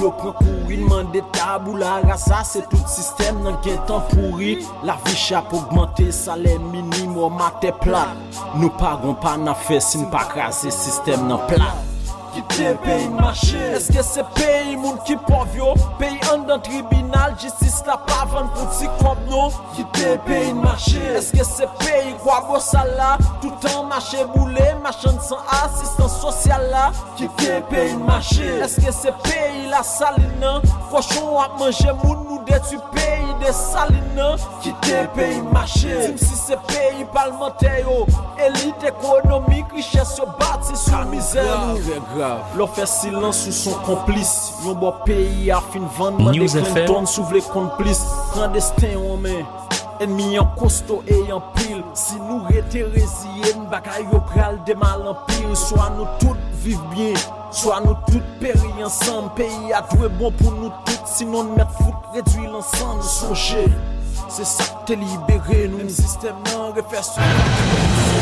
Yo pren kouri, nman de tabou la rasa Se tout sistem nan gen tan pouri La vi chap augmente, salè minim, o matè plat Nou paron pa nan fesin, pa krasè sistem nan plat Kite peyi mache. Eske se peyi moun ki pov yo? Peyi an dan tribunal Jistis la pavan pou ti kob no Kite peyi mache. Eske se peyi kwa go sala? Toutan mache boule Machan san asistan sosyal la. Kite peyi mache. Eske se peyi la salina? Koshon ap manje moun nou detu peyi de salina? Kite peyi mache. Tim si se peyi palmante yo Elite ekonomik Riches yo bati sou mizer. nou Lò fè silans sou son komplis Yon bo peyi a fin van, Mande Clinton sou vle komplis Kandestin yon men Enmi yon kosto e yon pil. Si nou rete reziye Mbaka yo pral demal an pil. Soa nou tout viv bien. Soa nou tout peri ansan Peyi a dwe bon pou nou tout. Sinon met fout redwi lansan Sonje, Se sa te libere nou. Sistem nan refer sou.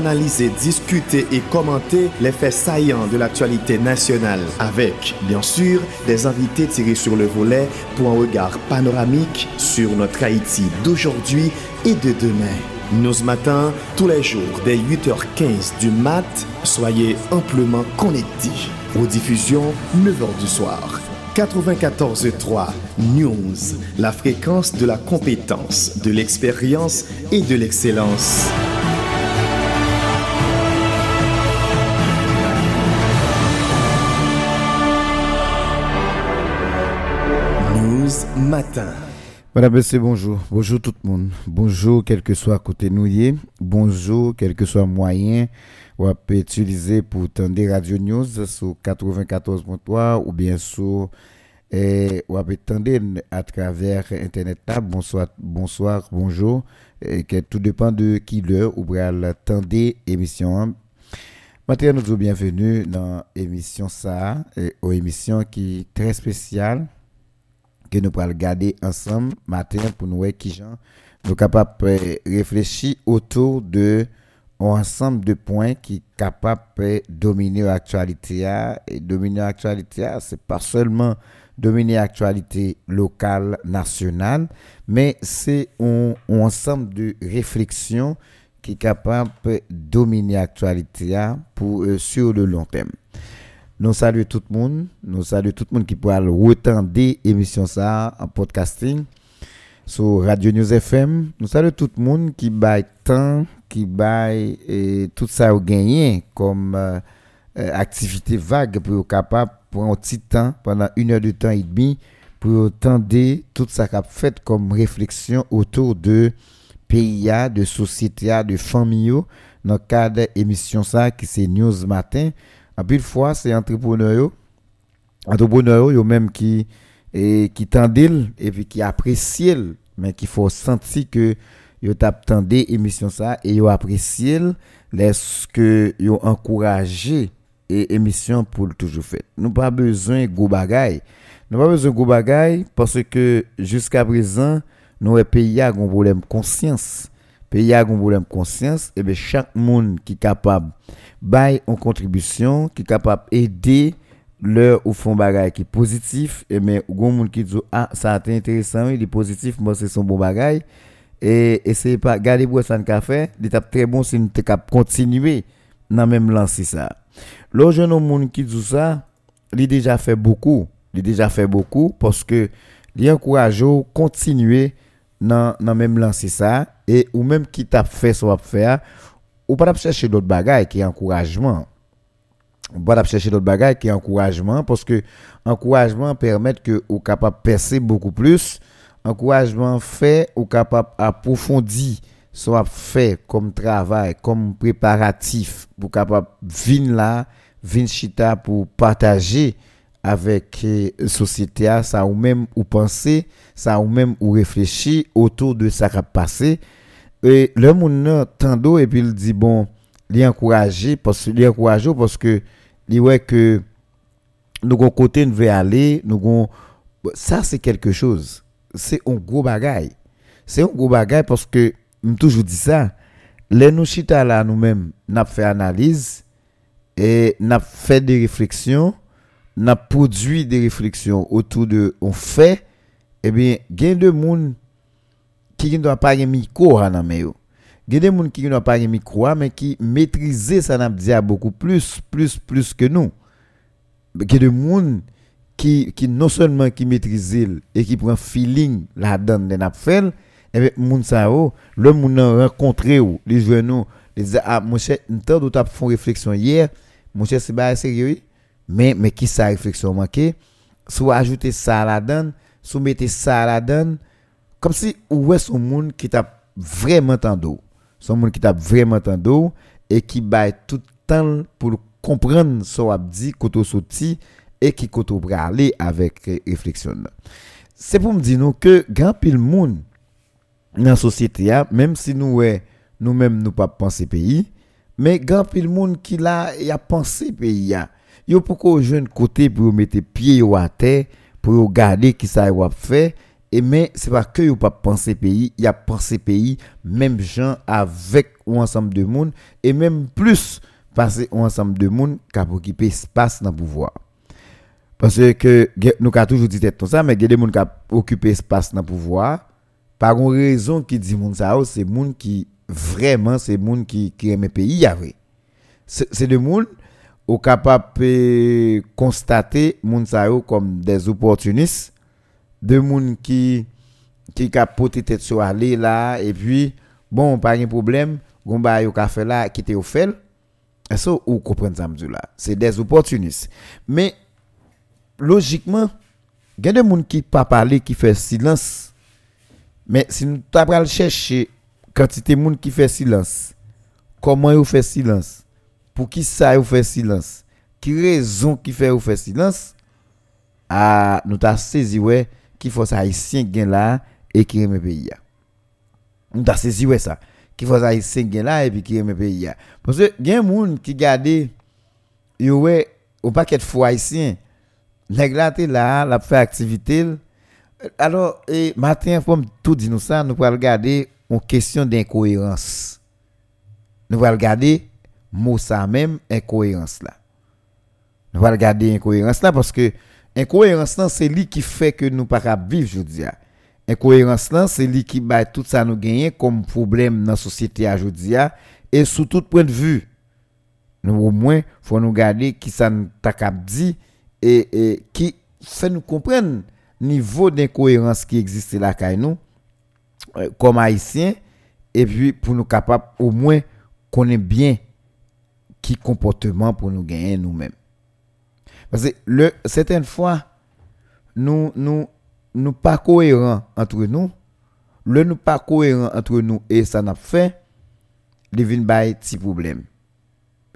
analysés, discutés et commentés les faits saillants de l'actualité nationale avec, bien sûr, des invités tirés sur le volet pour un regard panoramique sur notre Haïti d'aujourd'hui et de demain. News Matin, tous les jours dès 8h15 du mat, soyez amplement connectés. Aux diffusions, 9h du soir. 94.3 News, la fréquence de la compétence, de l'expérience et de l'excellence. Matin. Madame, monsieur, bonjour. Bonjour tout le monde. Bonjour, quel que soit côté nouillé. Bonjour, quel que soit moyen. On peut utiliser pour tendre Radio News sur 94.3 ou bien sur et on peut tendre à travers internet. Bonsoir, bonsoir, bonjour. Et que tout dépend de qui l'heure ou pour tendre émission. Maintenant, nous sommes bienvenus dans l'émission ça, et une émission qui est très spéciale que nous pourrons regarder ensemble matin pour nous voir qui gens nous capables de réfléchir autour de un ensemble de points qui sont capables de dominer l'actualité. Et dominer l'actualité, ce n'est pas seulement dominer l'actualité locale, nationale, mais c'est un, ensemble de réflexions qui capable de dominer l'actualité pour, euh, sur le long terme. Nous saluons tout le monde. Nous saluons tout le monde qui pourra retendre l'émission ça en podcasting sur Radio News FM. Nous saluons tout le monde qui baille temps, qui baille tout ça au gagné comme euh, activité vague pour être capable pour un petit temps, pendant une heure de temps et demi, pour entendre tout ça qu'a fait comme réflexion autour de pays, de société, de famille, dans le cadre d'émission ça qui c'est News Matin. En plus fois, c'est entrepreneurs, entrepreneurs yo même qui et qui tendent et qui apprécient mais qu'il faut sentir que yo tap émission ça et yo apprécié que yo encouragé et émission pour toujours fait. Nous pas besoin de gros bagaille. Nous pas besoin gros bagaille parce que jusqu'à présent nous pays a un problème conscience. Pays a un problème conscience et bien chaque monde qui est capable bail en contribution, qui est capable d'aider leur ou font bagaille qui est positif et mais grand monde qui dit ah ça c'est intéressant il est positif moi c'est son bon bagaille. Et essayez pas garder pour ça café l'étape très bon c'est une capable continuer dans même lancer ça. Le jeune monde qui dit ça il déjà fait beaucoup. Il déjà fait beaucoup parce que il encourage continuer dans dans même lancer ça et ou même qui t'a fait ça va faire ou pas chercher d'autres bagages qui est encouragement ou pas chercher d'autres bagages qui est encouragement parce que encouragement permet que ou capable percer beaucoup plus encouragement fait ou capable approfondir soit fait comme travail comme préparatif pour capable venir là venir chita pour partager avec la société, ça ou même ou penser, ça ou même ou réfléchir autour de ça qui passé. Et le monde tando et puis il dit bon, il encouragé parce encouragé parce que il ouais que nous avons côté nous veut aller, nous avons ça c'est quelque chose. C'est un gros bagage. C'est un gros bagage parce que je toujours dit ça. Les nous chita là nous-mêmes, n'a fait analyse et n'a fait des réflexions, n'a produit des réflexions autour de on fait eh bien, il y a des gens qui ne doivent pas avoir micro dans Il y a des gens qui ne doivent pas avoir micro mais qui maîtrisent ça n'a beaucoup plus plus plus que nous. Il y a des gens qui, qui non seulement qui maîtrisent et qui prend feeling donne de n'a fait et bien moun ça le moun rencontré ou les jeunes les disent ah mon cher d'où t'as fait réflexion hier. Mon cher c'est pas sérieux mais mais qui sa réflexion manqué? Soit ajouter ça à la donne soumettez ça à la donne comme si où est son monde qui t'a vraiment entendu son monde qui t'a vraiment entendu et qui baille tout temps pour comprendre ce qu'on dit koto sorti et qui koto aller avec réflexion c'est pour me dire que grand pile monde dans la société même si nous nous même nous pas penser pays mais grand pile monde qui là y a pensé pays yo pourquoi jeune côté pour mettre pied à terre pour regarder qui ça va faire et mais c'est pas que vous pas penser pays il y a penser pays même gens avec ou ensemble de monde et même plus passer ou ensemble de monde qui occuper espace dans le pouvoir. Parce que nous avons toujours dit ça mais il y a des gens qui occupé espace dans le pouvoir par une raison qui dit ça c'est qui vraiment c'est monde qui qui aime pays c'est des monde ou capable constater moun comme des opportunistes de moun qui qui capote tête sur aller là et puis bon pas de problème gon ba yo ka fait là qui te fait. Ça ou comprendre ça là? C'est des opportunistes. Mais logiquement il y a des gens qui pas parler qui fait silence. Mais si nous t'as chercher quantité de monde qui fait silence comment ils fait silence? Pour qui ça vous fait silence Qui raison qui fait vous faire silence? Ah, nous t'a saisi ouais qu'il faut haïtien gain là et qui aime pays. Nous t'a saisi ouais ça. Qu'il faut haïtien gain là et puis qui aime pays. Parce que a monde qui garde yo ouais au paquet de fois haïtien. Nèg là là, la fait activité alors et matin faut tout dire nous ça nous allons regarder une question d'incohérence. Nous allons regarder mot ça même incohérence là. Nous allons regarder incohérence là parce que incohérence là c'est lui qui fait que nous pas vivre je dis. Incohérence là c'est lui qui bat tout ça nous gagner comme problème dans la société aujourd'hui et sous tout point de vue. Nous au moins faut nous garder qui ça nous dit et, et qui fait nous comprendre niveau d'incohérence qui existe là nous euh, comme haïtiens et puis pour nous capable au moins connaître bien qui comportement pour nous gagner nous-mêmes. Parce que certaines fois, nous nous nous pas cohérents entre nous. Le nous pas cohérents entre nous et ça n'a fait, il vient un petit problème.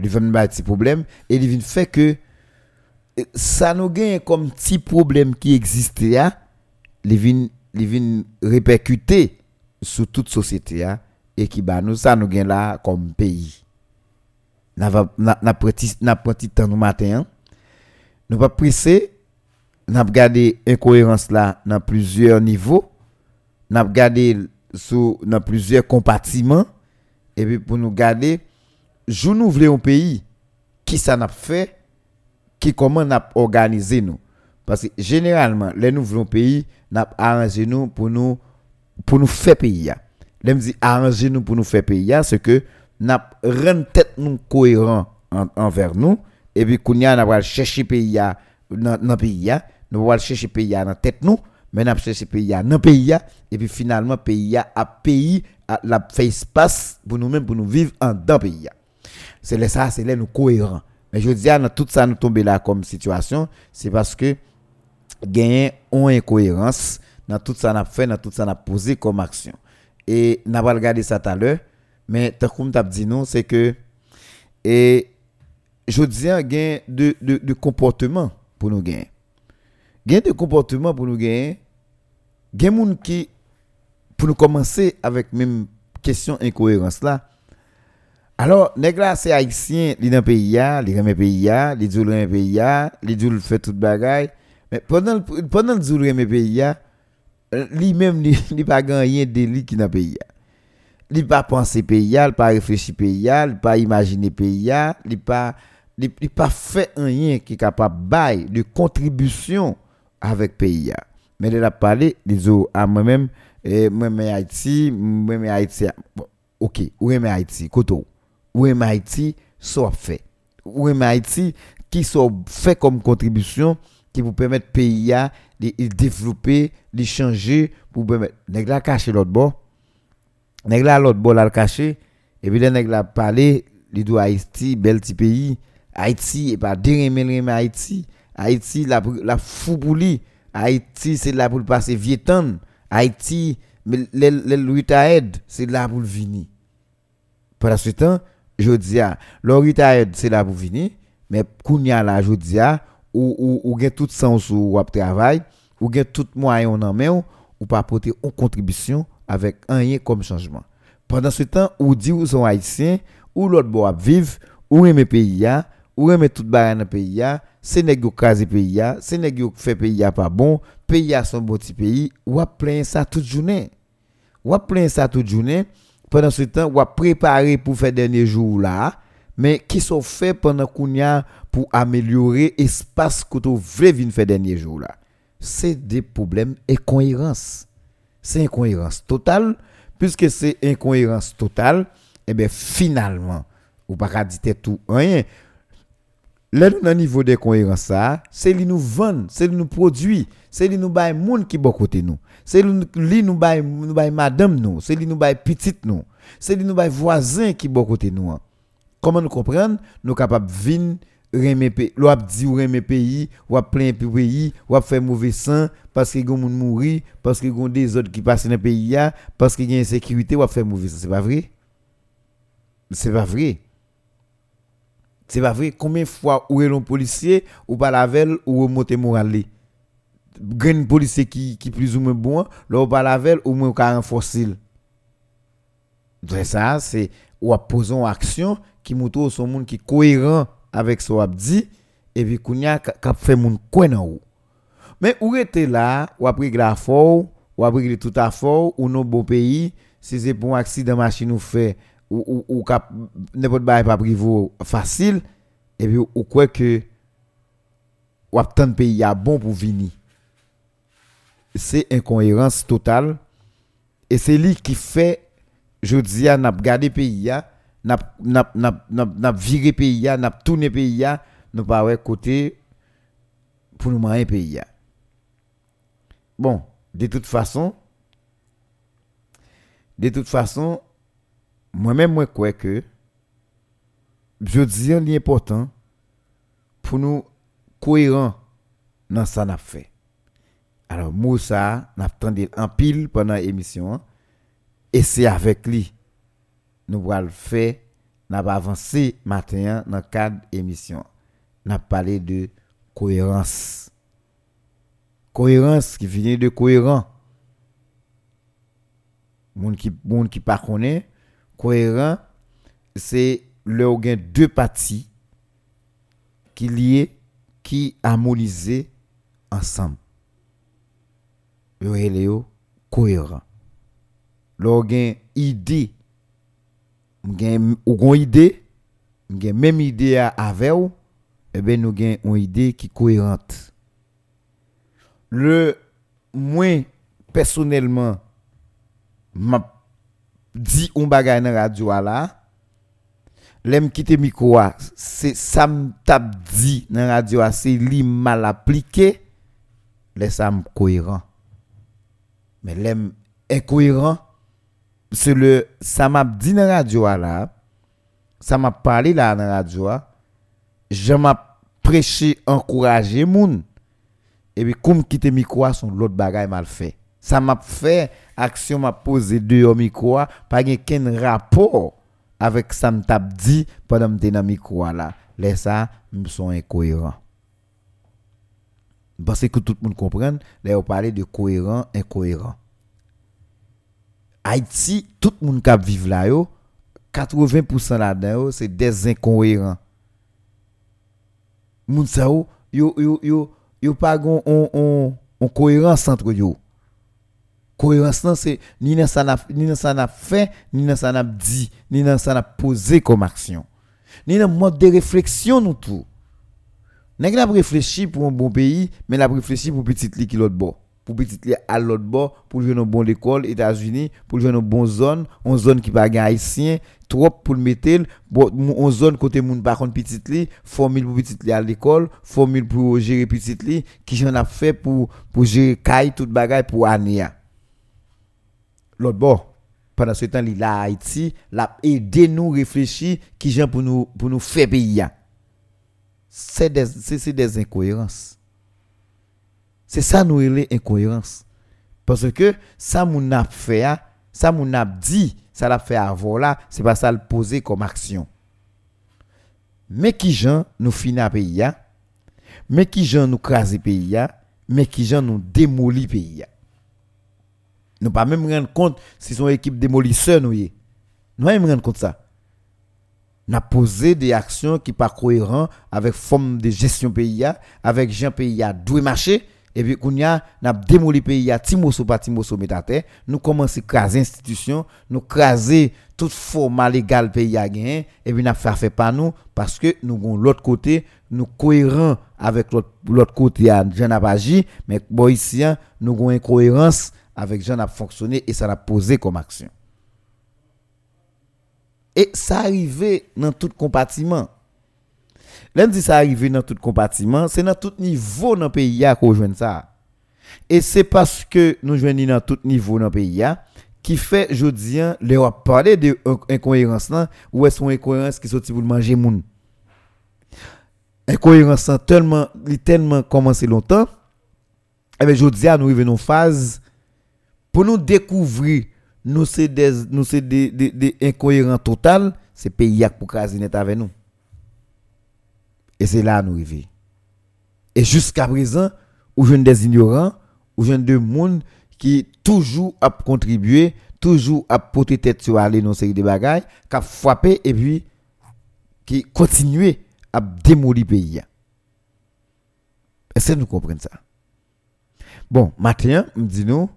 Il vient petit problème et il vient fait que ça nous gagne comme petit problème qui existait là, il vient il répercuter sur toute société et qui nous ça nous gagne là comme pays n'a petit temps nous matin hein. nous pas pressé. N'a regardé incohérence là dans plusieurs niveaux. N'a regardé sous dans plusieurs compartiments. Et puis pour nous garder jou nous voulons un pays. Qui ça n'a fait? Qui comment n'a organisé nous? Parce que généralement les nous voulons pays n'a nous pour nous pour nous faire pays les dit arranger nous pour nous faire pays c'est que n'a rend tête nous cohérent envers nous et puis kounya n'a pas chercher pays dans pays nous va chercher pays dans tête nous mais n'a chercher pays dans pays et puis finalement pays a pays la fait espace pour nous-mêmes pour nous vivre en dans pays c'est là ça c'est là nous cohérent mais je dis dans tout ça nous tomber là comme situation c'est parce que gagner une incohérence dans tout ça n'a fait dans tout ça n'a posé comme action et n'a pas regardé ça tout à l'heure mais tant comme tu dit non, c'est que et je dis un gain de, de, de comportement pour nous gagner. gen de comportement pour nous gagner. Gen moun qui pour nous commencer avec même question incohérence là. Alors, nèg là c'est haïtien, li dans pays ya, li remet pays ya, li djou remet pays ya, li djou fait toute bagaille. Mais pendant pendant djou remet pays li même li, li pas gagné délit qui dans pays. Li pas penser pays ya, li pas réfléchir pays ya, li pas imaginer pays ya, li pas li, li fait rien qui est capable bail de contribution avec pays ya. Mais il a parlé, les à moi-même et moi mais Haïti, moi mais Haïti. Bon, OK, où est Haïti Koto. Où est Haïti soit fait. Où est Haïti qui soit fait comme contribution qui vous permettre pays à de développer, de changer pour permettre nèg la l'autre bord. Nèg la l'autre bord la cacher et puis nèg la parler, li do Haïti bel petit pays. Haïti et pas déremer Haïti. Haïti la la fou pour lui. Haïti c'est là pour le passer vieux temps. Haïti, mais le, le c'est là pour venir. Pendant ce temps, je dis, le retail c'est là pour venir, mais kounya là, ou, ou, ou gen tout sens ou travail, ou gen tout moyen en main, ou pas apporter une contribution avec un rien comme changement. Pendant ce temps, ou dit ou sont haïtiens, ou l'autre bois vivre, ou aimer pays ou aimer tout bagay dans pays c'est nèg yo krasé pays c'est nèg yo fait pays pas bon, pays son bon petit pays, ou a plein ça toute journée. Ou a plein ça toute journée. Pendant ce temps, ou a préparé pour faire dernier jour là, mais qui sont faits pendant qu'on pour améliorer l'espace que tu veux faire dernier jour là. C'est des problèmes incohérence. C'est incohérence totale puisque c'est incohérence totale, eh bien finalement, ou pas dire tout rien Là, nous, au niveau de cohérence, c'est lui nous vendre, c'est lui nous produit, c'est lui nous bail monde qui bon côté nous. C'est lui nous bail nous bail madame nous, c'est lui nous bail petite nous. C'est lui nous bail voisin qui bon côté nous. Hein. Comment nous comprendre Nous capables vinn pays, l'on dit ou remer pays, ou plein pays, ou faire mauvais sang parce que gon moun mourir, parce que gon des autres qui passent dans pays parce qu'il y a insécurité ou faire mauvais sang, c'est pas vrai C'est pas vrai. C'est pas vrai. Combien fois où est un policier ou pas la veille ou monter moral Grand policier qui qui plus ou moins bon, là ou pas la veille ou moins un fossile. Ça, c'est ou a poser une action qui montre son monde qui cohérent avec ce qu'on dit et puis kounya ka fait moun coin en. Mais où était là, ou après la fort, ou après tout à fort, ou nos beaux pays, si c'est pour un accident machine ou fait ou, ou, n'importe quoi pas privé facile, et puis ou quoi que ou tant de pays a bon pour venir. C'est incohérence totale et c'est lui qui fait je dis n'a gardé pays n'a n'a n'a n'a viré pays n'a tourné pays nous pas ouais côté pour nous un pays Bon, de toute façon de toute façon moi-même, moi, crois que je dis l'important pour nous cohérents dans ce qu'on a fait. Alors, Moussa, n'a attendu en pile pendant l'émission, et c'est avec lui nous allons faire, nous avons avancé matin dans le cadre de l'émission. Nous avons parlé de cohérence. Cohérence qui vient de cohérent. Moun qui moun qui pas connaît cohérent, c'est le gain deux parties qui liées, qui harmonisent ensemble. Le cohérent. Le gain idée, ou idée, même idée avec ou, eh bien nous avons une idée qui cohérente. Le moins personnellement, m'a dit un bagay dans radio là l'aime quitter micro c'est ça me tape dit dans radio c'est li mal appliqué laisse ça cohérent mais l'aime incohérent c'est le ça m'a dit dans radio là ça m'a parlé là dans radio je m'a prêché encourager moun. Et puis comme quitter micro son l'autre bagay mal fait. Ça m'a fait action m'a posé deux micro pas aucun rapport avec ça m'a dit pendant que dans micro là. Les ça me sont incohérents. Parce que tout le monde comprenne, là on parle de cohérent, incohérent. Haïti, tout le monde qui vit là, yo, 80% là-dedans, c'est des incohérents. Moun sa yo, yo, yo, pas gon on, on, on cohérence entre yo. Cohérence c'est ni dans ça n'a ni fait, ni dans ça n'a dit, ni dans ça n'a posé comme action. Ni dans mode de réflexion nous tout. La réfléchi pour un bon pays, mais la réfléchi pour petit li qui l'autre bord. Pour petit à l'autre bord, pour jouer dans bon école États-Unis, pour jouer dans bonne zone, en zone qui pas haïtien, trop pour le mettre, en zone côté moun par contre petit li, formule pour petit li à l'école, formule pour gérer petit li, qui j'en a fait pour pour gérer caille toute bagaille pour année. L'autre bord pendant ce temps li là Haïti, l'a aider nous réfléchir qui j'en pour nous pour nous faire pays c'est c'est, des incohérences. C'est ça nous les incohérences. Parce que ça mon a fait, ça mon a dit, ça l'a fait avant là, c'est pas ça le poser comme action. Mais qui gens nous finit pays mais qui gens nous craser pays mais qui gens nous démolir pays Nous pas même rendre compte si son équipe démolisseur nous y. Nous pas même rendre compte ça n'a posé des actions qui pas cohérentes avec forme de gestion pays avec gens pays a doué marché et puis qu'on a n'a démoli pays a timoso pas timoso terre nous commencer craser institution nous craser toute forme légale pays a gagné et puis n'a fait fait pas nous parce que nous avons l'autre côté nous cohérents avec l'autre côté à Jean a agi mais ici nous avons incohérence avec Jean a fonctionné et ça a posé comme action et ça arrivait dans tout compartiment. L'un dit ça arrivait dans tout compartiment, c'est dans tout niveau dans le pays qu'on joue ça. Et c'est parce que nous jouons dans tout niveau dans le pays qui fait, je dis, parler de incohérence ou est-ce une incohérence qui sorti pour manger moun? Incohérence tellement, tellement commencé longtemps, et eh je nous arrivons une phase pour nous découvrir nous c'est des nous c'est des, incohérents total, c'est pays pour craser avec nous. Et c'est là nous arrivons. Et jusqu'à présent, ou jeune des ignorants, ou jeune de monde qui toujours a contribué, toujours a porté tête sur aller dans série de bagailles, qui a frappé et puis qui continue à démolir le pays. Est-ce que nous comprenons ça? Bon, maintenant, dit nous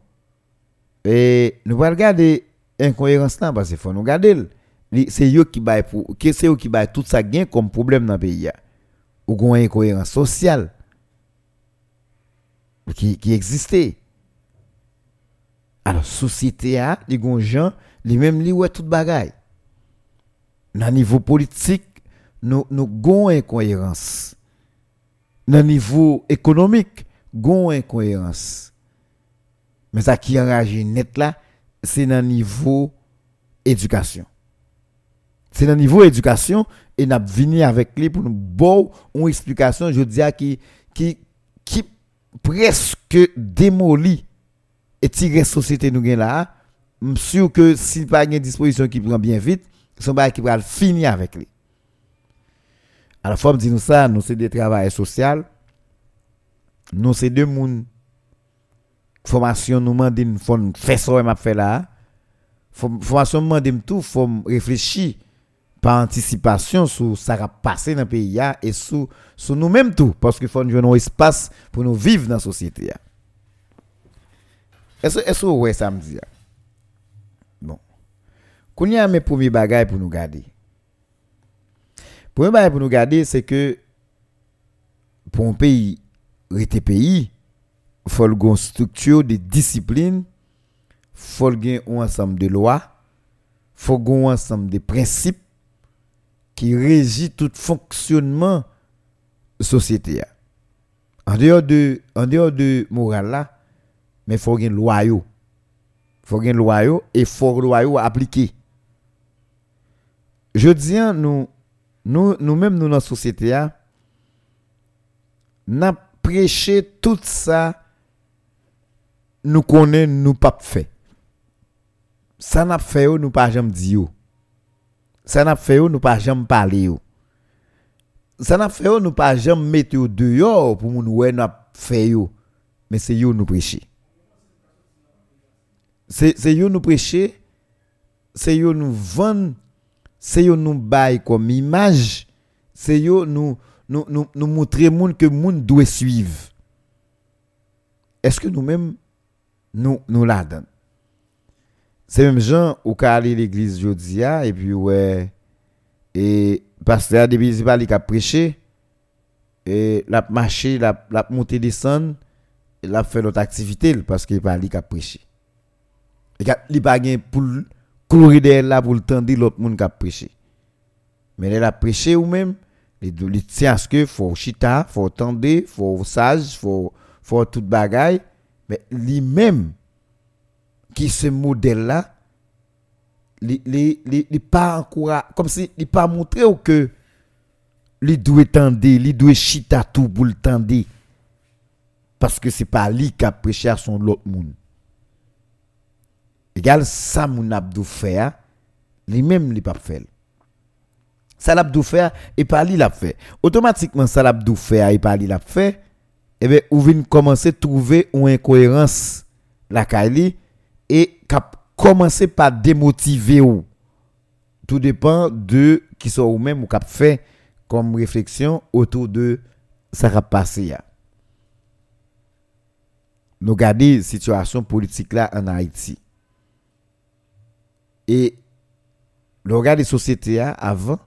et nous allons regarder l'incohérence là parce qu'il faut nous regarder. C'est eux qui baillent tout ça gain comme problème dans le pays. Ou une incohérence sociale qui, qui existait. Alors, société a, les gens, les mêmes li ouais tout bagaille. Dans niveau politique, nous nous avons incohérence. Dans niveau économique, nous incohérence. Mais ça qui enrage net là, c'est dans niveau éducation. C'est dans le niveau éducation et n'a venu avec lui pour nous bon une explication, je dis qui qui qui presque démolit et tirer société nous là. Je suis sûr que s'il pas une disposition qui prend bien vite, son bail qui va finir avec lui. Alors faut dire nous ça, nous c'est des travail social. Nous c'est deux mondes formation nous demande faut faire ça m'a fait là formation nous demande tout faut réfléchir par anticipation sur ça va passer dans le pays et sur, nous-mêmes tout parce qu'il faut nous un espace pour nous vivre dans la société est-ce est-ce ouais ça me dit bon. Y a mes premiers bagages pour nous garder. Premier bagage pour nous garder c'est que pour un pays pays faut une structure de discipline, faut un ensemble de lois, faut un ensemble de principes qui régit tout fonctionnement société. En dehors de en dehors de morale mais faut une loi yo. Faut une loi et faut loi appliquer. Je dis nous nous nous même nous dans la société n'a prêché tout ça nous connaissons, nous pas fait. Ça n'a fait, nous pas jamais dit. Ça n'a fait, nous pas jamais parlé. Ça n'a fait, nous pas jamais mettre dehors pour nous ouais, fait yo, mais c'est nous prêcher. C'est c'est nous prêcher, c'est nous vendre, c'est nous bail comme image, c'est nous nous nous, nous montrer monde que monde doit suivre. Est-ce que nous-mêmes nous nous la C'est même gens au cas aller l'église jodia et puis ouais et pasteur depuis c'est pas lui qui a prêché et l'a marché, l'a l'a monté descendre, l'a fait notre activité parce qu'il pas lui qui a prêché. Il pas pour courir derrière là pour le tendre l'autre monde qui a prêché. Mais il a prêché ou même il tient à ce que faut chita, faut tendre, faut sage, faut faut tout bagaille mais lui-même qui ce modèle là il pas encouragé comme si il pas montré que il doit tendre, il doit chita tout pour tendre. Parce que c'est pas lui qui a prêché à son l'autre monde égal ça mon abdou fait lui-même il pas fait ça l'abdou fait et pas lui l'a fait. Automatiquement ça l'abdou fait et pas lui l'a fait. Eh bien ou vient commencer trouver une incohérence la Kali et cap commencer par démotiver ou. Tout dépend de qui sont ou même ou cap fait comme réflexion autour de ça va passer nous garder situation politique là en Haïti. Et le regard des sociétés avant.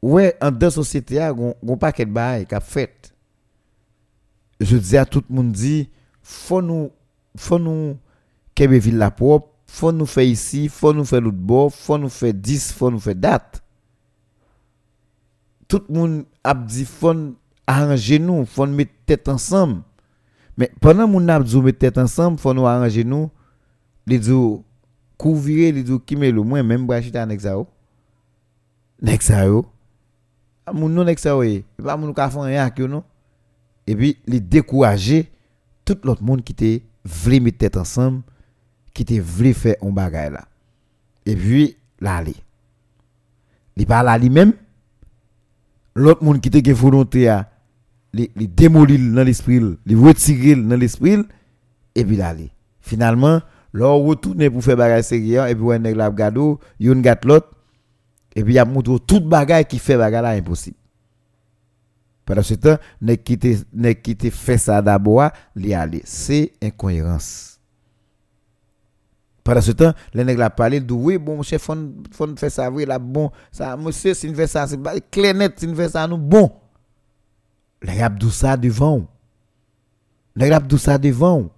Ouais en deux sociétés a un paquet de bail qu'a fait. Je dis à tout le monde dit faut nous faut nous qu'elle ville la propre faut nous faire ici faut nous faire l'autre bord faut nous faire 10 faut nous faire date tout le monde a dit faut arranger nous faut nous mettre tête ensemble mais pendant mon a dit mettre tête ensemble faut nous arranger nous les dit couvrir les dit qui met le moins même brachita mon non pas mon ka que et puis les tout l'autre monde qui était mettre tête ensemble qui était voulu faire un bagage là. Et puis là aller il parle à lui-même l'autre monde qui était une volonté à les démolir dans l'esprit les retirer dans l'esprit et puis là finalement là retourner pour faire bagage sérieux et puis on nèg la gado yon gat l'autre et puis il y a montré tout bagage qui fait bagage là impossible. Pendant ce temps, ne ne quitter fait ça d'abord, li aller. C'est incohérence. Pendant ce temps, les nèg la parlé de oui bon chef fon fon fait ça oui là bon ça monsieur si fait ça c'est clair net si fait ça nous bon. Les gars ça devant. Les gars ça devant.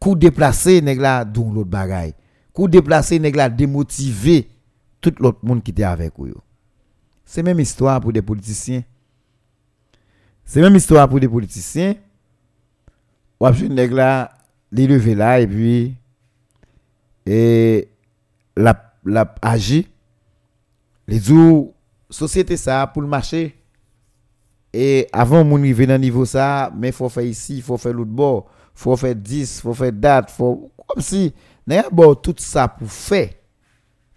Coup déplacé nèg la dou l'autre bagaille. Coup déplacé nèg la démotiver tout l'autre monde qui était avec eux. C'est même histoire pour des politiciens. C'est même histoire pour des politiciens. Ou après nèg là, les là et puis et la la les jours société ça pour le marché et avant mon arriver dans niveau ça mais faut faire ici faut faire l'autre bord faut faire 10 faut faire date faut comme si n'a tout ça pour faire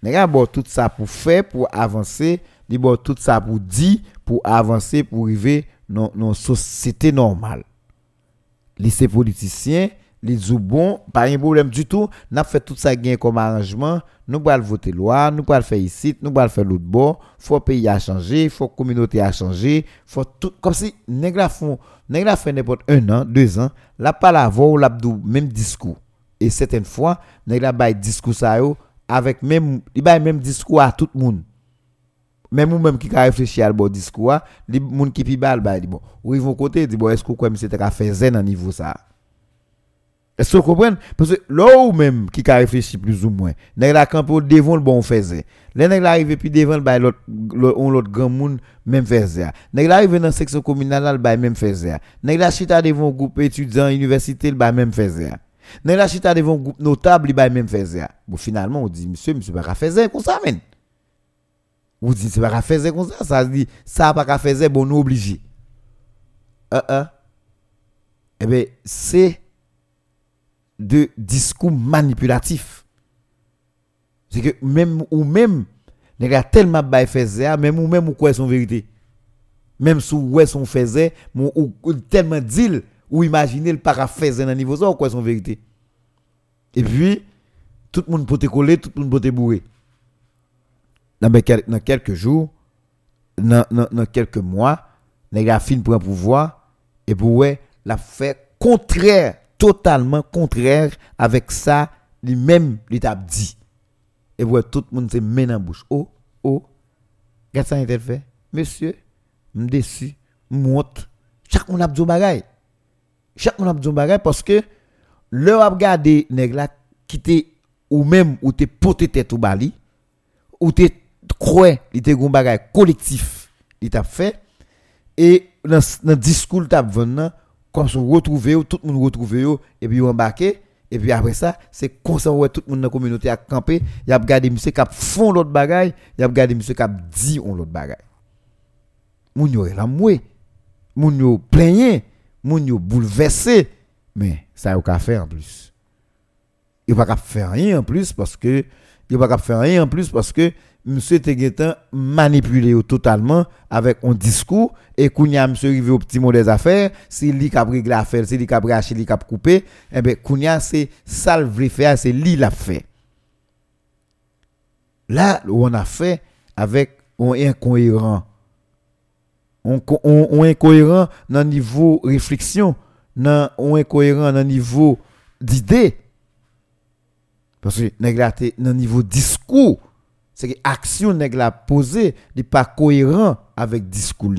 n'a bon tout ça pour faire pour avancer dit bon tout ça pour dire pour avancer pour arriver dans une société normale. Les politiciens, les bon, pas un problème du tout, n'a fait tout ça comme arrangement, nous allons voter loi, nous allons faire ici, nous allons faire l'autre bord, faut pays a changé, faut communauté a changé, faut tout comme si nèg font nèg fait n'importe un an, deux ans, la pas la voix ou l'abdou même discours. Et certaines fois, nèg la bail discours avec même il bail même discours à tout le monde même ou même qui a réfléchi à le discours, les gens qui pi bal ba dit bon, ou ils vont côté bon est-ce que fait zen à niveau ça. Est-ce que vous comprenez? Parce que là ou même qui a réfléchi plus ou moins, nèg la campo devant le bon faisait. Les nèg arrivé puis devant le on l'autre grand monde même faisait. Nèg arrivé dans section communale le bail même faisait. Nèg la chita devant groupe étudiant université le bail même faisait. Nèg la chita devant groupe notable le bail même faisait. Bon finalement on dit monsieur monsieur pas faire comme ça men. Vous dites, c'est pas faire comme ça. Ça dit, ça pas faire, bon, nous obligés. Uh -uh. Eh bien, c'est de discours manipulatif. C'est que même ou même, les tellement bail faisait, même ou même ou quoi son vérité. Même si ouais son faisait, ou, tellement dit ou imaginer le paraphrase dans niveau ça ou quoi son vérité. Et puis tout le monde peut coller, tout le monde peut te bourrer. Dans, dans quelques jours, dans, quelques mois, les gars fin pour pouvoir et pour ouais, la contraire, totalement contraire avec ça lui-même l'état dit. Et pour tout le monde se met en bouche. Oh, oh, que ça a fait? Monsieur, je déçu, monte. Chaque monde a besoin bagay. Chaque monde a besoin bagay parce que le a regardé nèg la qui ou même ou te poté tête au bali ou te croit il te gon bagay collectif il t'a fait et dans le discours t'a venu comme se retrouver tout le monde retrouver et puis embarqué et puis après ça c'est comme ça tout le monde dans la communauté a campé il a regardé monsieur qui font l'autre bagay il a regardé monsieur qui dit on l'autre bagay moun yo la moué. Moun yo plaigné moun yo bouleversé. Mais ça a faire en plus. Il pas faire rien en plus parce que il pas faire rien en plus parce que monsieur Teguetan manipulé totalement avec un discours et kounya monsieur arrivé au petit mot des affaires c'est lui qui a pris l'affaire c'est lui qui a braché lui qui a coupé et ben kounya c'est ça le faire c'est lui l'a fait. Là on a fait avec un incohérent on, on, on incohérent dans niveau réflexion dans on incohérent dans niveau d'idée. Parce que dans niveau discours c'est que l'action nèg la posée n'est pas cohérent avec discours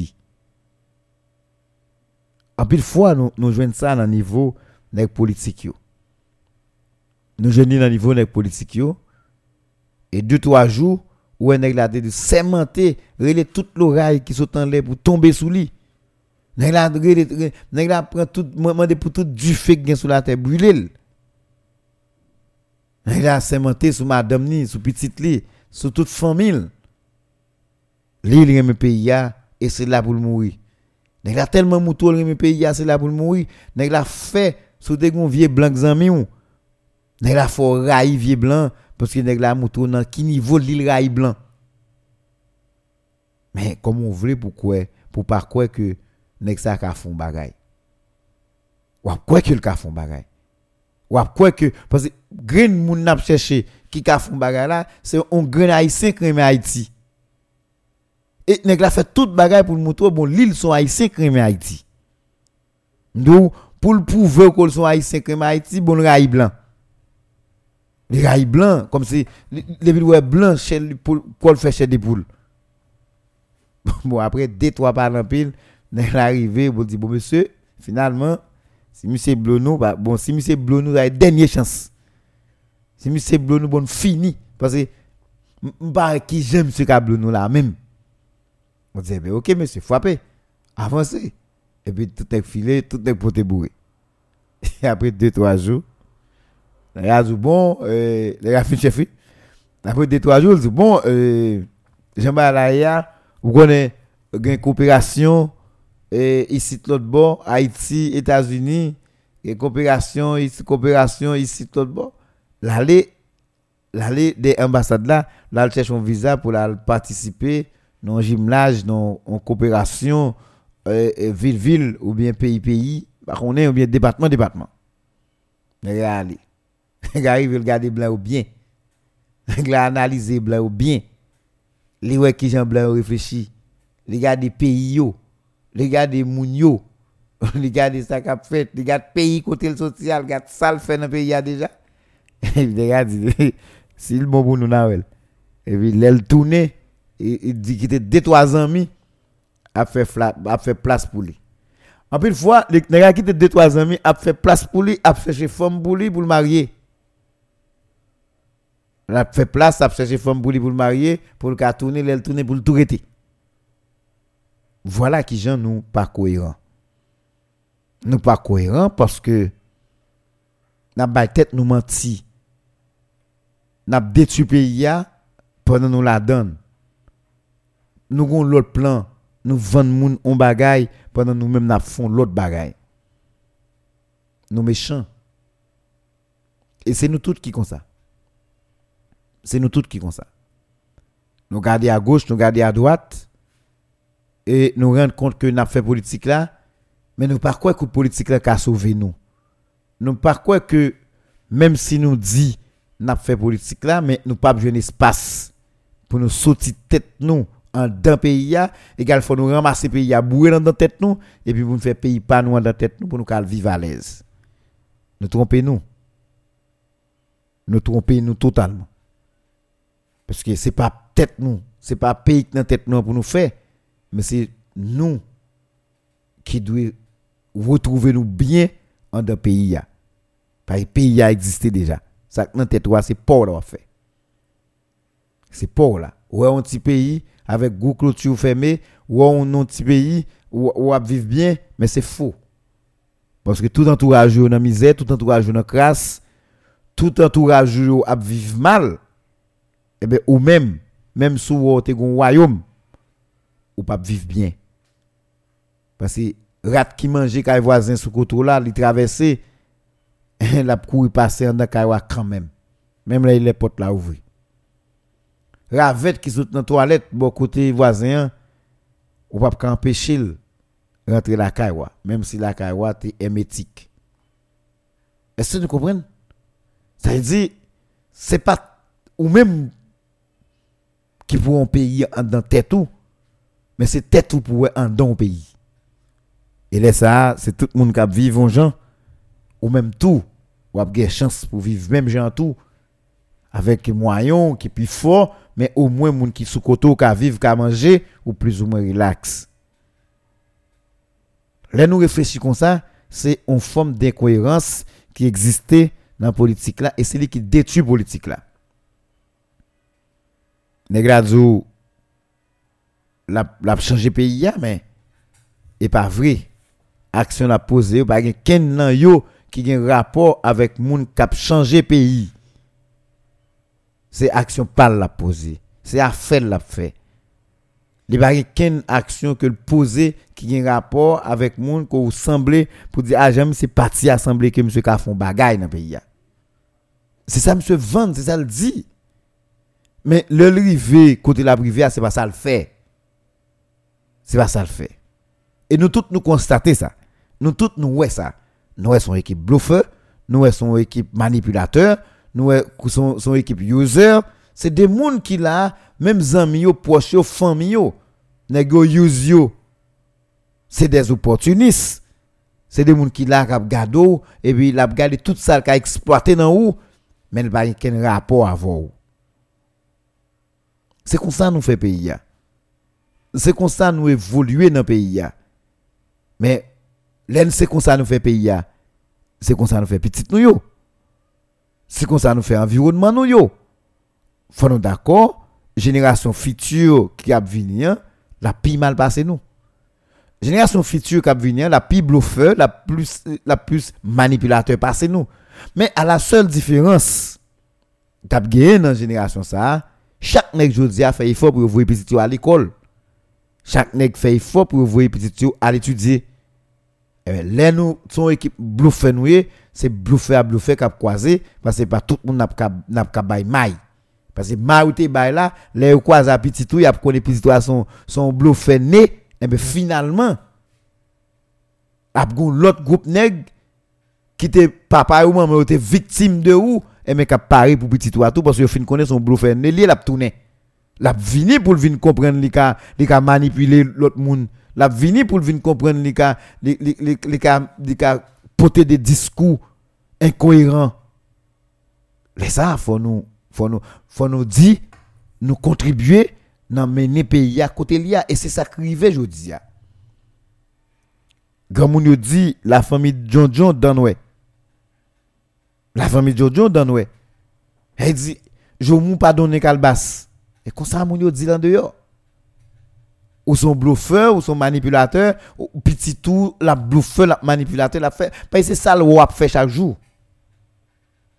En pile fois nous nous ça dans niveau nèg politique yo. Nous joignons dans niveau nèg politique yo et deux trois jours où un nèg la de cementer relé toute l'oreille qui sont en l'air pour tomber sous lui. Nèg la nèg la prend tout demander pour tout du fait qui sur la terre brûler. Nèg la cementer sur madame ni, sur petite li sur toute famille. Li li pays pays et c'est là pour mourir. Nèg la tellement moutou le pays c'est là pour mourir. Nèg la fait sous des gon vieux blanc zami ou. Nèg la faut raï vieux blanc parce que nèg la moutou dans qui niveau l'île raï blanc. Mais comment on veut pourquoi pour pas quoi que nèg ça ka font bagay. Ou quoi que le ka font bagay. Ou quoi que parce que green moun n'a cherché qui a fait bagay là, c'est un grand haïtien qui Haïti. Et nèg la fait toute bagay pour montrer bon l'île sont haïtiens qui aime Haïti. Donc pour le prouver qu'ils sont haïtiens qui Haïti, bon rail blanc. Le rail blanc comme si les villes blanc chez quoi fait chez des poules. Bon après deux trois par pile, nèg arrivé bon dit bon monsieur, finalement si monsieur Blono bon si monsieur Blono a dernière chance si monsieur Blonou bon fini. Parce que pas qui j'aime ce Blonou là même. On dit ben OK monsieur frappez avancez. Et puis tout est filé tout est poté bourré. Et après deux trois jours les gars bon euh, gars fin chef après deux trois jours bon euh, Jean-Balaïa vous connaissez une coopération et ici l'autre bord Haïti États-Unis. Et coopération ici coopération ici l'autre bord l'aller l'aller des ambassades là là cherche un visa pour participer dans un gymnase dans en coopération euh, euh, ville ville ou bien pays pays. On est ou bien département département. Regardez arrive regarder blanc ou bien. La analyser blanc ou bien. Les ouais qui Jean blanc réfléchit. Des pays yo. Des moun yo. Des ça qu'a fait gars pays côté social. Gars ça le fait dans pays déjà il a dit, c'est le bon pour nous, Et puis, il tourné, il dit qu'il était deux, trois amis, a fait, a fait place pour lui. En plus, fois, les gars qui étaient deux, trois amis, a fait place pour lui, a cherché femme pour lui pour le marier. Il a fait place, a cherché femme pour lui pour le marier, pour le tourner, il tourné pour le tout Voilà qui gens nous pas cohérents. Nous pas cohérents parce que n'a pas tête nous mentir n'a détruit pays pendant nous la donne. Nous avons l'autre plan, nous vendons moun on bagaille pendant nous même n'a font l'autre bagaille. Nous méchants. Et c'est nous tous qui comme ça. C'est nous tous qui comme ça. Nous garder à gauche, nous garder à droite et nous rendre compte que n'a fait politique là Mais nous pas quoi que politique là a sauvé nous? Nous pas quoi que même si nous dit n'a fait politique là mais nous pas besoin d'espace pour nous sortir tête nous en d'un pays égal faut nous ramasser pays à bourrer dans tête nous et puis nous faire pays pas nous dans tête nous pour nous vivre à l'aise. Nous trompons nous. Nous trompons nous totalement. Parce que c'est pas tête nous, c'est pas pays dans tête nous pour nous faire, mais c'est nous qui devons retrouver nous bien en d'un pays. Parce que pays a existé déjà. Ça dans tête c'est pauvre là fait. C'est pauvre là. Ou un petit pays avec gros clôture fermée, ou un petit pays où on vivre bien, mais c'est faux. Parce que tout entourage est dans misère, tout entourage est dans crasse, tout entourage a vivre mal. Eh bien, ou même, même si vous avez un royaume, ou pas vivre bien. Parce que rat qui mange quand voisin sous côté là, il traverse, la courir passer dans kaywa quand même. Même là, il est porte là ouvrir. Ravette qui sont dans la toilette, bon côté voisin, ou pas empêcher rentrer la kaywa, même si la kaywa est hermétique. Est-ce que vous comprenez? Ça veut dire, c'est pas, ou même qui pour un pays en dans tête tout, mais c'est tête tout pour un dans pays. Et là, ça, c'est tout le monde qui vivre en gens, ou même tout, ou a des chance pour vivre même gens tout, avec moyens qui plus fort, mais au moins moun qui sous côté qui vivre, qui manger, ou plus ou moins relax. Là, nous réfléchissons comme ça, c'est une forme d'incohérence qui existait dans la politique là, et c'est lui qui détruit la politique là. Negradou, la, la changé pays, mais et pas vrai. Action la posée, pas quelqu'un nan yo qui a un rapport avec moun qui a changé pays. C'est action pas la poser, c'est affaire la fait. Il n'y a pas action que le poser qui a un rapport avec moun qu'on semblé pour dire ah j'aime c'est parti assemblée que monsieur ka font bagaille dans pays. C'est ça monsieur vend, c'est ça le dit. Mais le rivé, côté la privée, c'est pas ça le fait. C'est pas ça le fait. Et nous tous nous constatons ça. Nous tous nous voyons ça. Nous sommes équipe bluffeur, nous sommes équipe manipulateur, nous sommes son équipe user. C'est des gens qui là, même amis, proches, famille, nego yo. C'est des opportunistes. C'est des gens qui là, qui gado, et puis ils gardé tout ça, qui a exploité dans où, mais il pas de rapport avec vous. C'est comme ça nous fait pays. C'est comme ça nous évoluer dans le pays. Mais c'est comme ça nous fait pays. C'est comme ça nous fait petit nous C'est comme ça nous fait environnement nous yo. Faut nous d'accord, génération future qui a venir, la plus mal passé nous. Génération future qui a venir, la plus bluffeur, la plus la plus manipulateur passé nous. Mais à la seule différence, t'as gagné dans génération ça, chaque nèg jodi a fait effort pour envoyer petit à l'école. Chaque nèg fait effort pour envoyer petit à l'étudier. Eh là nous son équipe nous c'est bluffer à bluffer cap croiser parce que pas tout le monde n'a n'a pas maille. Parce que maille bail là, les croiser à petit tout, y a connaît petit tout son son bluffer né. Et eh bien finalement a l'autre groupe nèg qui était papa ou maman était victime de ou et mais cap pari pour petit toi tout parce que fin connaît son bluffer né l'a tourner l'a vini pour venir comprendre li ka li ka manipuler l'autre monde l'a vini pour venir comprendre li li li ka li ka porter des discours incohérents les ça faut nous faut nous faut nous dire nous contribuer dans mener pays à côté lia et c'est ça qui arrive jodi a grand moun dit la famille John John Danway la famille Jojo donne ouais. Elle dit je mou pas donner calbas. Et comme ça moun dit là dehors. Ou son bluffeur ou son manipulateur ou petit tout la bluffeur la manipulateur la fait. Parce que c'est ça le a fait chaque jour.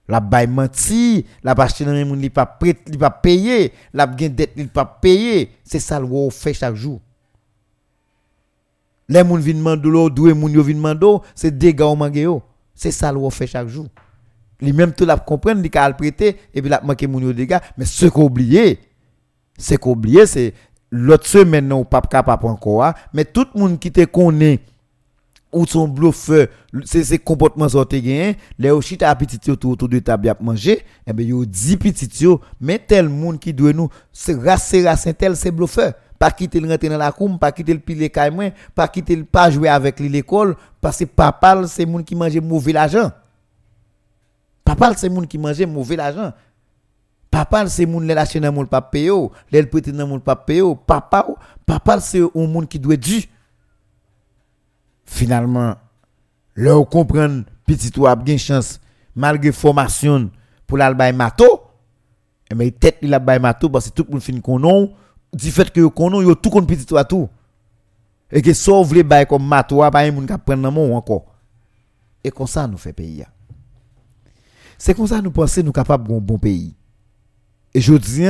La bail menti, la acheter dans moun li pas prêt, li pas payer, la gen dette li pas payer, c'est ça le fait chaque jour. Les moun vinn mando lo, doué moun yo vinn mando, c'est dégâts au mangé C'est ça le fait chaque jour. Lui même tout la comprendre il a prêter et puis la manquer mon dégâts mais ce qu'on oublié c'est qu'on oublié c'est l'autre semaine non pas capable encore hein. mais tout le monde qui te connaît ou son bluffeur, c'est ces comportements sont gagnent, les chita petit autour de table à manger, et ben yo dit petit mais tel monde qui doit nous c'est race tel c'est bluffeur. Pas quitter le rentrer dans la cour, pas quitter le pile caille pas quitter le pas jouer avec l'école parce que papa c'est monde qui mange mauvais l'argent. Papa c'est monde qui mange mauvais l'argent. Papa c'est les lâcher dans mon pas payer, les prêter dans mon pas papa papa c'est un monde qui doit dû. Finalement, leur comprendre petit ou a bien chance malgré formation pour l'albay mato. Eh mais tête il a mato parce que tout le monde fin konon du fait que konon yo tout kon petit ou tout. Et que sauve les bay comme mato pas un monde qui prendre mon encore. Et comme ça nous fait pays c'est comme ça nous penser nous capable un bon pays et je dis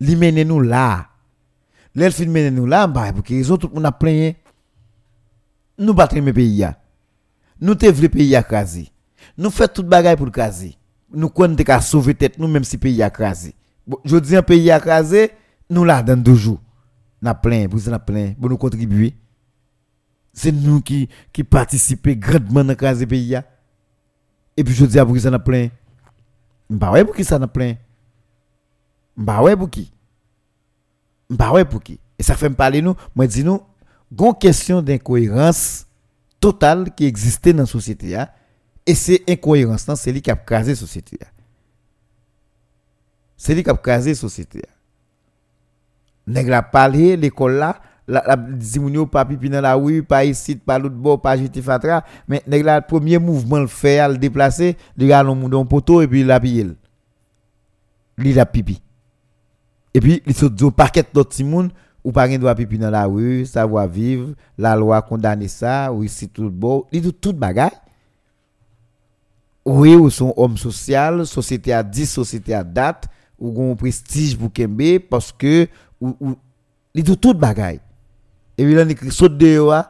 li mène nous là l'elle fin mène nous là bah pour que les autres le monde a plein nous battons mes pays. Nous te le pays à craser. Nous faisons toute bagaille pour le craser. Nous comptons qu'à sauver tête nous même si pays a crasé. Je dis un pays à craser, nous là dans deux jours. N'a plein, vous en plein pour nous contribuer. C'est nous qui qui participons grandement dans craser pays Et puis je dis à vous ça n'a plein? Bah ouais pour qui ça n'a plein? Bah ouais pour qui. Bah ouais pour qui. Et ça fait me parler nous, moi dis nous une question d'incohérence totale qui existait dans la société. Et c'est incohérence, c'est lui qui a crasé la société. C'est lui qui a crasé la société. Nèg la l'école là, la, la pipi la rue, pas ici, pas l'autre bord, pas mais nèg la premier mouvement le fait, le déplacer, le gars l'on poteau et puis il a pillé. Il a pipi. Et puis il saute au paquet d'autres monde ou pas droit pipi dans la rue, savoir vivre, la loi condamne ça, ou ici tout beau, il tout. Oui, ou son homme social, société à 10, société à date, ou un prestige pour Kembe, parce que, ou, ou, tout bagaille. Et puis là, il saute dehors,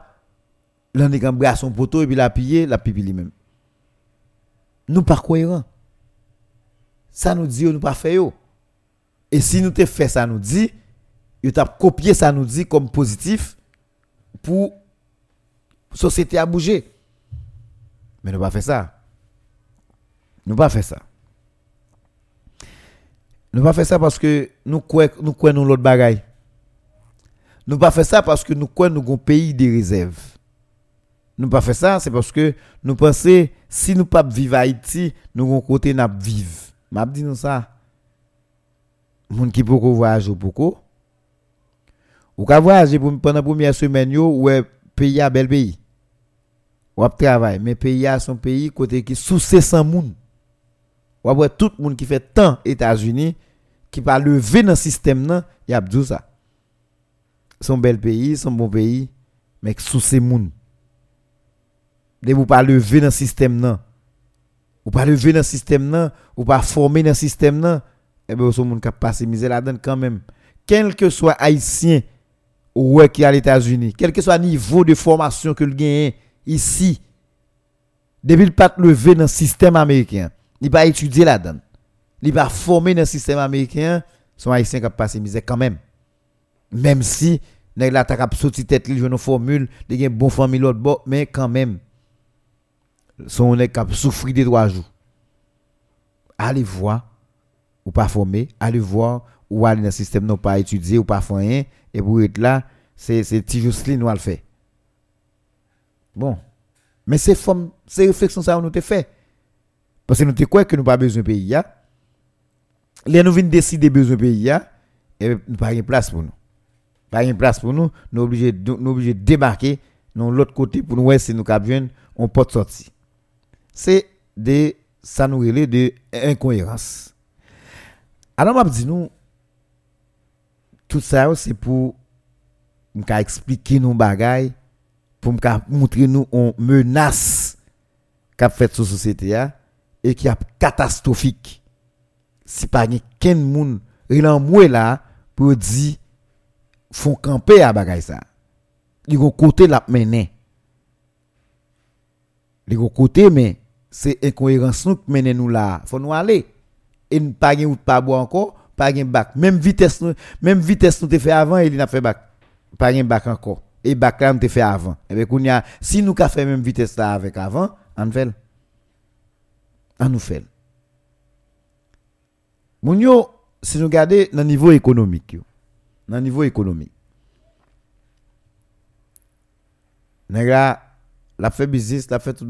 là, il embrasse son poteau, et puis la la pipi lui-même. Nous pas cohérents. Ça nous dit, nous pas. Et si nous te fait ça, nous dit, il t'a copié ça nous dit comme positif pour société à bouger. Mais nous pas fait ça. Nous pas fait ça. Nous pas fait ça parce que nous croyons nous croyons l'autre bagaille. Nous pas fait ça parce que nous croyons nous un pays de réserve. Nous pas fait ça c'est parce que nous pensons si nous pas vivre Haïti, nous avons côté n'a vivre. M'a dit nous ça. Moun qui beaucoup voyager beaucoup ou ka voyager pendant première semaine yo ouais pays a bel pays. Ou ap travail mais pays a son pays côté qui sous 600 moun. Ou après tout monde qui fait tant États-Unis qui pas lever dans système nan, y a dit ça. Son bel pays, son bon pays mais sous ces moun. Vous pas lever dans système nan. Ou pas lever dans système nan, ou pas former dans système eh ben son monde qui passe misère là-dedans quand même. Quel que soit haïtien ouais qui à les États-Unis, quel que soit le niveau de formation que le gagne ici, depuis le pas levé dans le système américain, il pas étudier là-dedans. Il pas formé dans le système américain, son haïtien qui passé misère quand même. Même si nèg la ta sorti tête li une formule, il a bon famille l'autre bon, mais quand même son nèg qui souffrir des trois jours. Allez voir ou pas formé, allez voir ou aller dans le système non pas étudier ou pas faire rien et pour être là c'est c'est Tijusli nous le fait. Bon. Mais c'est forme c'est réflexion ça nous te fait. Parce que nous te quoi que nous pas besoin de pays ya. Les nous venons décider besoin de pays et nous pas de place pour nous. Pas de place pour nous nous obligés nous obligés de débarquer dans l'autre côté pour nous voir si nous capable on peut sortir c'est de ça nous relève de incohérence alors m'a dit nous tout ça c'est pour expliquer nos bagailles pour montrer nous une menace qu'a fait sur société et qui est catastrophique. Si pas quelqu'un monde en moi là pour dire font camper à bagaille ça. Vont côté la mener les côté mais c'est incohérence nous mener nous là. Faut nous aller et pas pas boire encore pas de bac. Même vitesse, même vitesse nous te fait avant, il n'a fait bac. Pas de bac encore. et bac là on fait avant. Et bien si nous ka fait même vitesse avec avant, on fait. On nous fait. Si nous regardons le niveau économique, niveau économique, la fait business, la fait tout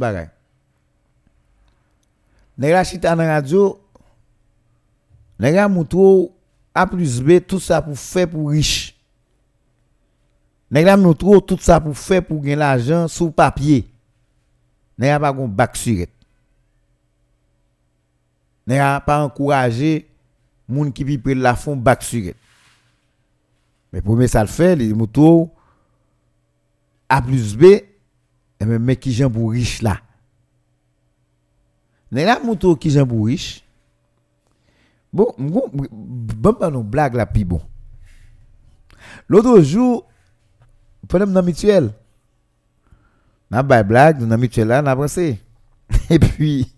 chita dans radio, moutou A plus B, tout ça pour faire pour riche. Trop tout ça pour faire pour gagner l'argent sous papier. Nèg pas gon bac surette. Nèg pas encourager moun qui vit la fond bac. Mais pour ça le fait, les motos A plus B, et même mec qui j'en pour riche là. Moto qui j'en pour riche. Bon, bon, bon, blagues là, puis bon. L'autre jour, pendant dans mutuelle, n'a pas blague, dans mutuelle là, n'a pensé. Et puis,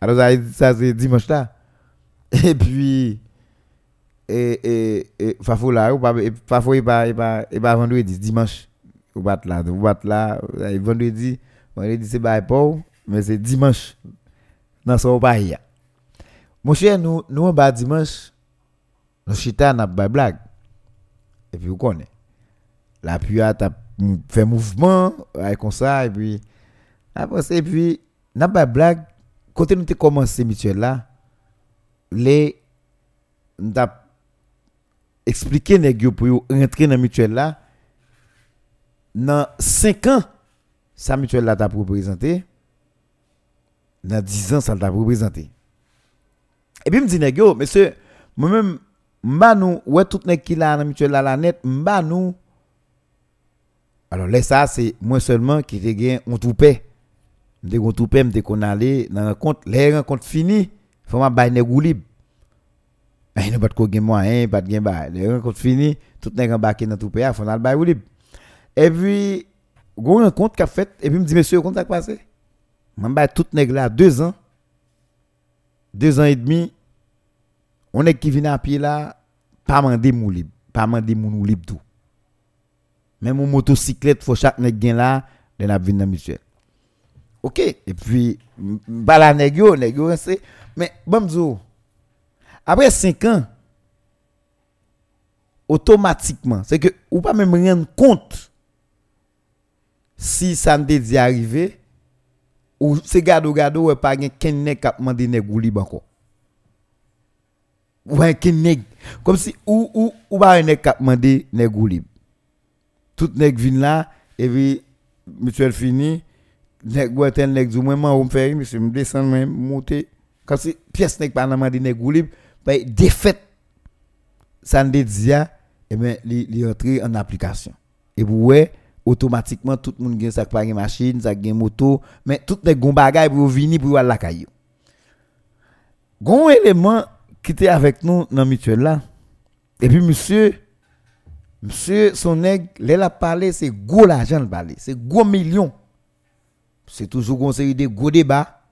alors ça c'est dimanche là. Et puis, et, et, et, Fafo là, ou pas, Fafo il pas, il pas, il pas vendredi, dimanche. Ou bat là, ou bat là, vendredi, vendredi c'est pas mais c'est dimanche. Dans son hier. Mon cher, nous, nous, on va dimanche, nous chita, n'a pas blague. Et puis, vous connaissez. La pluie fait mouvement, ça, et puis, après, et puis, n'a pas blague. Quand nous avons commencé mutuel là, les, nous expliqué les pour rentrer dans mutuel là, dans 5 ans, sa mutuelle là représenté, dans 10 ans, ça t'a représenté. Et puis, me dit, yo, monsieur, moi-même, mba nous, ouais, tout nèg qui là dans mutuelle la net, nous. Alors, là, ça, c'est moi seulement qui te gagne on tout paie. M'te on tout paie, m'te qu'on allait dans rencontre, les rencontres finies, faut ma bailler nèg libre. Il n'y a pas de quoi moyen, pas de gain bail. Les rencontres finies, tout nèg embarqué dans tout paie, faut aller bailler libre. Et puis, gon rencontre qu'a fait, et puis me dit, monsieur, ça passé? M'baille tout nèg là, deux ans. Deux ans et demi, on est qui vient à pied là, pas mandé mou libre, pas mandé mou libre tout. Même mon motocyclette, faut chaque nèg gen là, de la dans mutuelle. OK, et puis ba la nèg yo, nèg yo c'est mais bon après 5 ans automatiquement, c'est que ou pas même rendre compte si ça ne dit arrivé ou c'est gado gado ou pas gen ken nèg k'ap mandé nèg ou libre encore un nèg comme si ou ou ou ba nèg k'ap mandé nèg ou libre tout nèg vinn là et puis mutuel fini nèg ou tel nèg du moi on faire monsieur me descendre même monter comme si pièce nèg pas mandé nèg ou libre ben défaite ça ne dit et ben li entrer en application et vous ouais automatiquement tout le monde gagne ça pas une machine ça gagne moto mais tout les gon bagay pour venir pour aller la caillou gon élément qui était avec nous dans mutuelle là. Et puis monsieur monsieur son nègre là a parlé c'est gros l'argent le parler c'est gros millions c'est toujours conseillé des gros débats.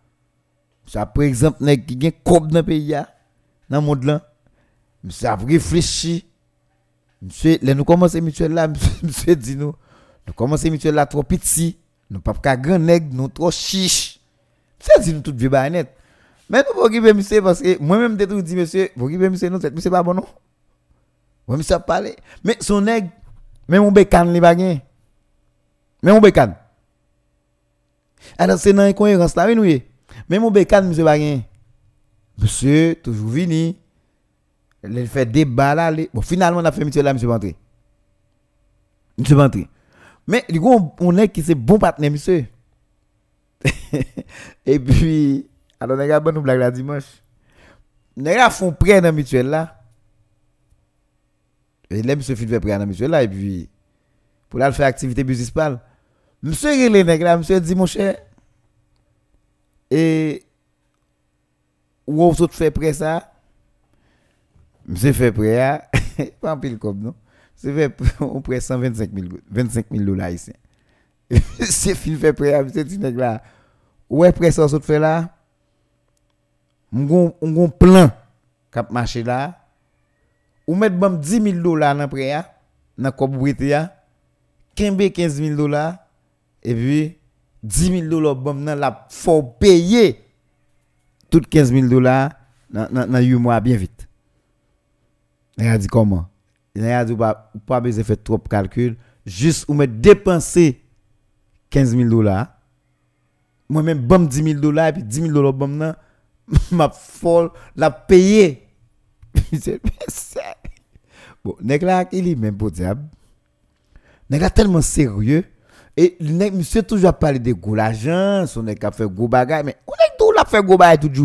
Ça par exemple nèg qui gagne cob dans pays là dans monde là. Monsieur a réfléchi. Monsieur là nous commencer mutuelle là monsieur dit nous nous commençons mutuelle là trop petit, nous pas qu'à grand nègre, nous trop chiche. C'est dit nous tout vieux net. Mais nous faut occuper monsieur? Parce que moi-même tout dit monsieur, faut occuper monsieur tête, monsieur pas bon non? Moi monsieur parler. Mais son nègre même mon bécan li pas gain. Même mon bécan. Alors c'est dans incohérence là nous Même mon bécan monsieur pas gain. Monsieur toujours vini. Il fait débat là, bon finalement on a fait mutuelle là monsieur entrer. Monsieur entrer. Mais du coup, on est qui c'est bon partenaire, monsieur. et puis, alors, les gars, bon, nous blague la dimanche. Les gars font prêt dans la mutuelle là. Et là, monsieur fait prêt dans la mutuelle là. Et puis, pour là, faire activité municipale. Monsieur, les nègres monsieur dit, mon cher. Et, où on fait prêt ça? Monsieur fait prêt, pas un pile comme non? c'est fait on prend 125 000 25 000 dollars ici c'est fait prêt à ce petit nèg là ouais prêt ça saute fait là on plan cap marché là ou mettre bam 10 000 dollars dans prêt dans propriété kembe 15 000 dollars et puis 10 000 dollars la faut payer tout 15 000 dollars dans dans 8 mois bien vite. Il a dit comment? Il a dit pas pas besoin faire trop calcul, juste ou me dépenser 15 000 dollars. Moi-même, bon 10 000 dollars, et puis 10 000 dollars, ma folle, la payer. bon, nèg là, il est même pour diable. Nèg tellement sérieux. Et nèg, monsieur toujours parler de gros l'argent, son a fait gros mais on est tout la fait gros bagay toute.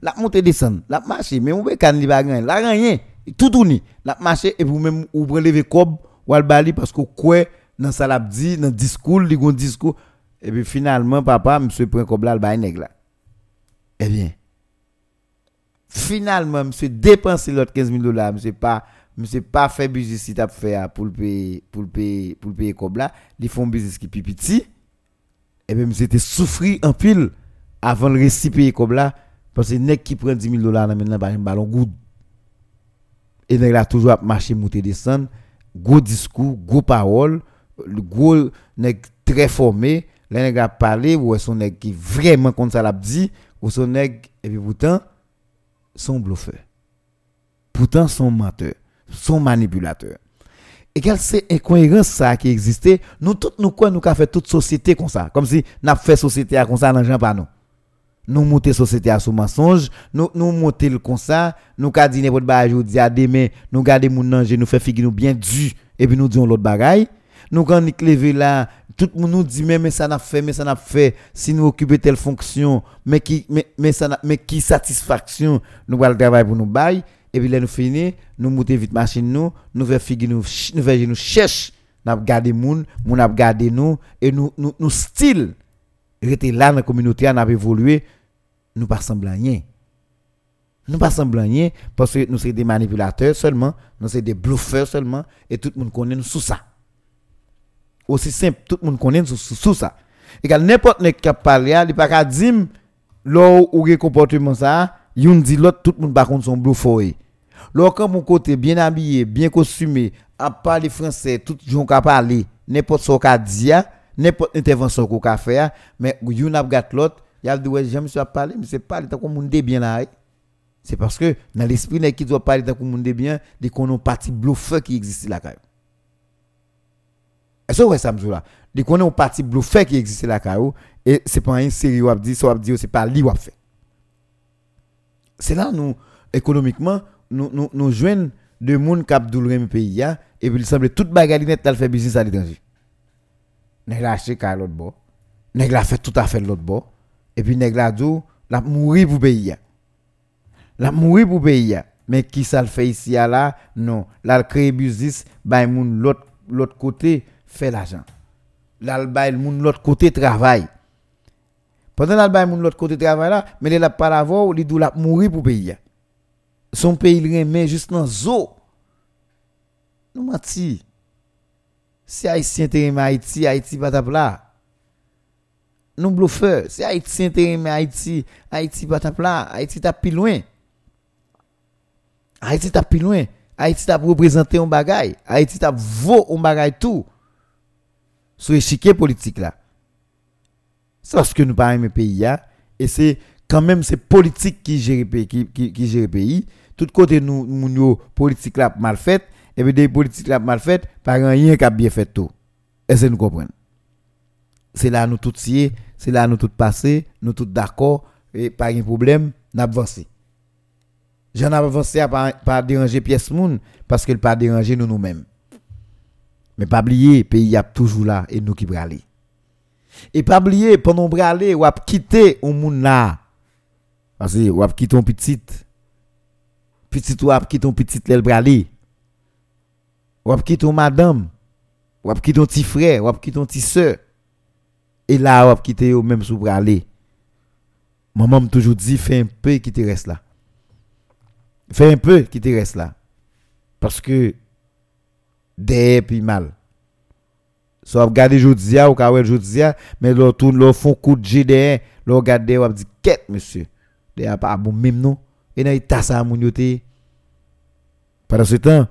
La monter descendre, la marcher, mais on veut kan li bagay, la rien, tout tourner, la marcher et vous même ou lever cob ou al bali parce que quoi dans ça l'a dit dans discours, li gon discours et puis finalement, papa, monsieur prend comme là, le là. Eh bien, finalement, monsieur dépense l'autre 15 000 dollars, monsieur pas, monsieur pas fait business si t'as fait pour le payer, pour le payer, pour le payer comme là. Ils font business qui petit. Et bien, monsieur était souffri en pile avant le récit payer comme là. Parce que nèg qui prend 10 000 dollars maintenant, pas un ballon good. Et nèg là toujours marché, monter, descendre. Gros discours, gros parole, gros nèg très formé les nèg a parlé ou son qui vraiment comme ça l'a dit ou son nèg et puis pourtant son bluffeur. Pourtant son menteur son manipulateur. Et quelle c'est incohérence ça qui existait? Nous toutes nous quoi nous fait toute société comme ça? Comme si n'a fait société comme ça dans pas nous. Nous monter société à sous mensonge nous nous monter le comme ça nous qu'a dit n'importe ba aujourd'hui à demain nous garder mon manger nous faire figuer nous bien dû et puis nous disons l'autre bagaille. Nous quand nous là tout le monde nous dit mais, mais ça n'a fait mais ça n'a fait. Si nous occuper telle fonction mais qui mais, mais ça mais qui satisfaction nous allons travailler pour nous bail et puis là nous finir nous monter vite machine nous nous faire figuer nous nous faire nous cherche n'a garder moun moun n'a garder nous et nous nous, nous style. Rester là dans la communauté n'a évolué. Nous pas semblant rien. Nous pas semblant rien parce que nous sommes des manipulateurs seulement nous sommes des bluffeurs seulement et tout le monde connaît nous sous ça aussi simple tout le monde connaît sous ça. Et n'importe qui a parlé il pas qu'à dire là où le comportement ça yon dit l'autre tout le monde par contre son bluffé là quand mon côté bien habillé bien costumé à parler français tout gens qui parler n'importe ce qu'a dit n'importe intervention qu'on a fait mais yon a gat l'autre il a dit ouais j'aime ça parler mais c'est pas tant qu'on monde bien là c'est parce que dans l'esprit qui doit parler tant qu'on monde bien des qu'on a parti bluffeur qui existe là quand même est-ce que ça me là? Qu'on est un parti bluffé qui existe là caillou et c'est pas une série ou dit ça dit c'est pas lui ou fait. C'est là nous économiquement nous nous nous joignent de monde cap douleur pays et puis il semble toute bagarre net fait business à l'étranger. Nèg la acheté car l'autre bord. Nèg la fait tout à fait l'autre bord et puis nèg la dit la mourir pour pays. La mourir pour pays. Mais qui ça le fait ici là? Non, la créer business by l'autre l'autre côté fait l'argent. L'alba le moun l'autre côté travail. Pendant l'alba moun l'autre côté travail là, mais il a pas la voix, il doit mourir pour payer. Son pays il remet juste dans zo. Nous menti. Si Haïtien te Haïti, Haïti pas ta là. Nous bluffeurs, si Haïtien te Haïti, Haïti pas ta là, Haïti t'a plus loin. Haïti t'a plus loin. Haïti t'a représenté un bagay. Haïti t'a vaut un bagay tout sur l'échiquier politique là. C'est parce que nous pas aimer pays et c'est quand même c'est politique qui gère pays qui, qui, pays. Tout côté nous nous politique là mal faite et puis des politiques là mal faites pas rien qui a bien fait tout. Est-ce que nous comprenons? C'est là nous tous c'est là nous tous passés, nous tous d'accord et pas de problème, n'avancer. J'en ai avancé à pas, pas déranger pièce moun parce qu'elle pas déranger nous nous-mêmes. Mais pas oublier, pays a toujours là et nous qui braler. Et pas oublier, pendant braler, ou quitter un monde là. Parce que ou quitter un petit. Petit ou quitter un petit l'el braler. Ou quitter un madame. Ou quitter un petit frère, ou quitter un petit soeur. Et là, ou quitter au même sous braler. Maman m'a toujours dit, fais un peu qui te reste là. Fais un peu qui te reste là. Parce que des puis mal. So regarder jodia ou ka jodia mais l'on tourne l'on font coup de GDN, l'on regarde ou dit quête monsieur. De a pas bon même non? Et nan ta ça moun yoté. Pendant ce temps,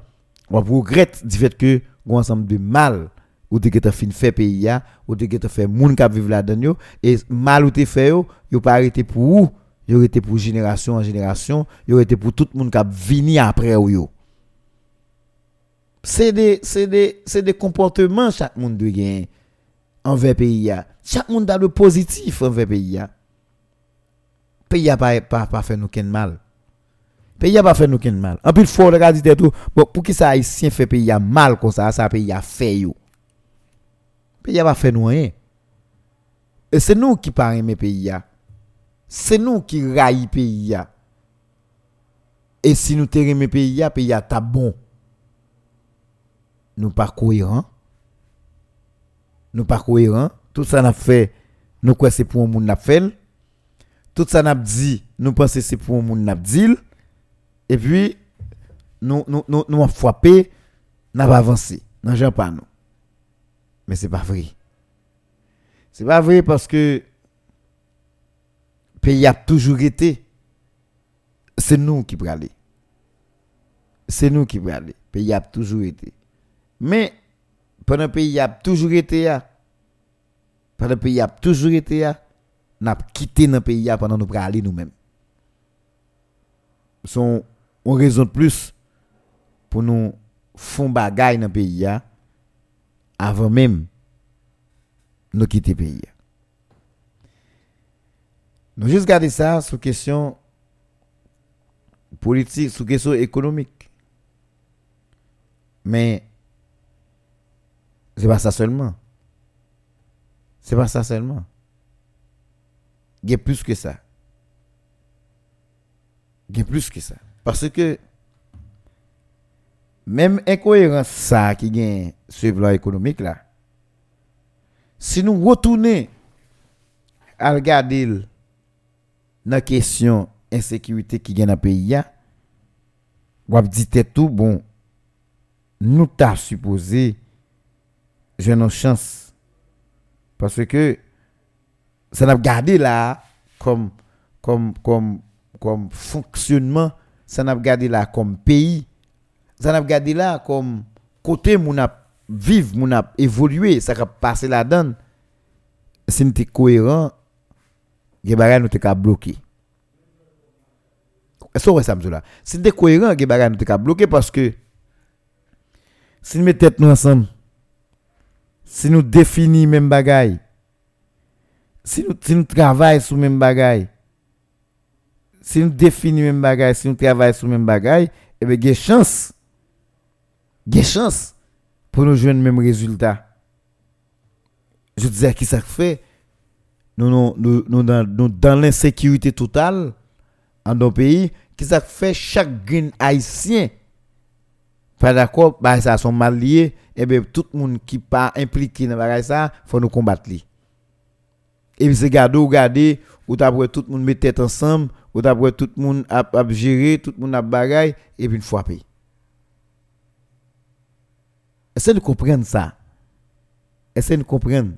on regrette du fait que un ensemble de mal ou te gete fin pays ya, ou te gete fait moun k'ap vivre là-dedans yo, et mal ou te fait yo, yo pas arrêté pour ou, yo été pour génération en génération, yo été pour tout moun k'ap vini après ou yo. C'est des c'est des c'est des comportements chaque monde doit gagner envers pays. Chaque monde a le positif envers pays. Pays a pas pas pas fait nous ken mal. Pays a pas fait nous ken mal. En plus faut regarder tout, bon pour qui ça haïtien fait pays a mal comme ça, ça pays a fait yo. Pays a pas fait nous. Et c'est nous qui pas aimer pays. C'est nous qui raille pays. Et si nous te aimer pays pays a ta bon. Nous pas cohérents. Nous pas cohérents. Tout ça n'a fait, nous quoi c'est pour un monde n'a fait. Tout ça n'a dit, nous pensons c'est pour un monde n'a dit. Et puis, nous, nous, nous, nous frappé, n'a pas avancé. Non, pas nous. Mais c'est pas vrai. C'est pas vrai parce que pays a toujours été. C'est nous qui aller. C'est nous qui aller. Pays a toujours été. Mais pendant le pays a toujours été là. Pendant le pays a toujours été là. N'a quitté le pays pendant nous aller nous-mêmes. Son on raison de plus pour nous faire bagaille dans le pays avant même nous quitter le pays. Nous juste garder ça sur question politique, sur question économique. Mais c'est pas ça seulement. C'est pas ça seulement. Il y a plus que ça. Il y a plus que ça. Parce que même incohérence ça qui gagne le plan économique là, si nous retournons à regarder la question insécurité qui gagne dans le pays, on dire tout, bon, nous t'as supposé, j'ai nos chance. Parce que ça n'a gardé là comme, comme, comme, comme fonctionnement, ça n'a gardé là comme pays, ça n'a gardé là comme côté mon a vivre, mon a évolué, ça a passé là-dedans. Si nous sommes cohérents, les nous sommes bloqués. Est-ce ça me là? Si nous sommes cohérents, les nous sommes bloqués parce que si nous mettons nous ensemble, si nous définissons même bagaille, si nous, si nous travaillons sur même bagaille, si nous définissons même bagaille, si nous travaillons sur même bagaille, eh bien, il y a chance. Il y a chance pour nous jouer le même résultat. Je disais, qui ça fait? Nous, nous, dans, dans l'insécurité totale en nos pays, qui ça fait chaque haïtien pas d'accord, bah ça sont mal liés, et bien tout le monde qui pas impliqué dans ça, faut nous combattre Et puis c'est garder ou garder, ou t'après tout le monde met tête ensemble, ou t'après tout le monde a, tout le monde a bagaille, et puis payer. Essayez de comprendre ça. Essayez de comprendre.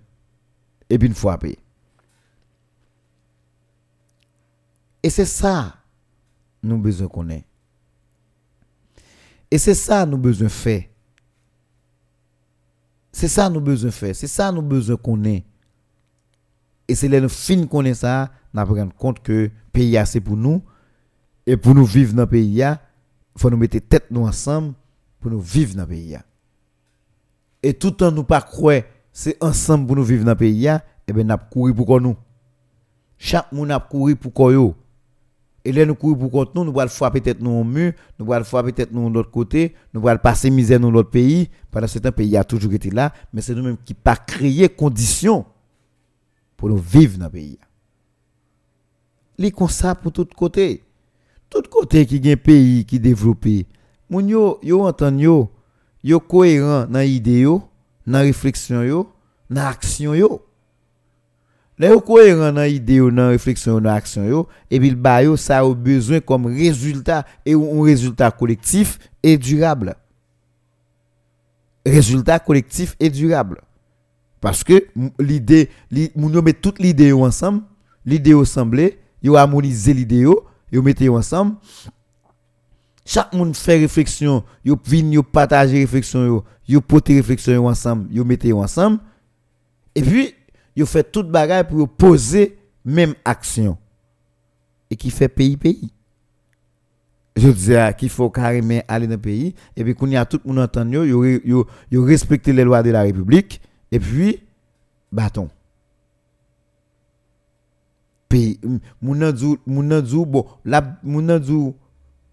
Et puis payer. Et c'est ça, nous besoin qu'on ait. Et c'est ça nous besoin faire. C'est ça nous besoin faire. C'est ça nous besoin qu'on ait. Et c'est là nous fin qu'on est ça, nous prendre compte que le pays c'est pour nous. Et pour nous vivre dans le pays, il faut nous mettre tête nous ensemble pour nous vivre dans le pays. Et tout en nous pas croire c'est ensemble pour nous vivre dans le pays, et bien nous courir pour nous? Chaque monde a couru pour quoi et là, nous courons pour contre nous, nous allons frapper peut-être nous au mur, nous allons frapper peut-être nous de l'autre côté, nous allons passer misère dans l'autre pays. Pendant ce temps, le pays a toujours été là, mais c'est nous-mêmes qui pas créer conditions pour nous vivre dans le pays. Les comme ça pour tous côtés. Tout côté qui a un pays qui développé. Moun yo, yo entend yo, yo cohérent dans l'idée dans la réflexion dans l'action. Là, vous cohérent dans l'idée, dans la réflexion, dans l'action, et puis le ça a besoin comme résultat, et un résultat collectif et durable. Résultat collectif et durable. Parce que l'idée, nous met toute l'idée ensemble, l'idée assemblée, vous harmonisez l'idée, vous mettez ensemble, chaque monde fait réflexion, yo vinn yo partager réflexion yo, yo réflexion yo ensemble, yo mettez yo ensemble. Et puis yo fait toute bagaille pour poser même action. Et qui fait pays pays. Je disais qu'il faut carrément aller dans le pays et puis qu'on y a tout le monde entend yo, yo, yo, les lois de la République et puis bâton. Pays moun djou moun djou bon la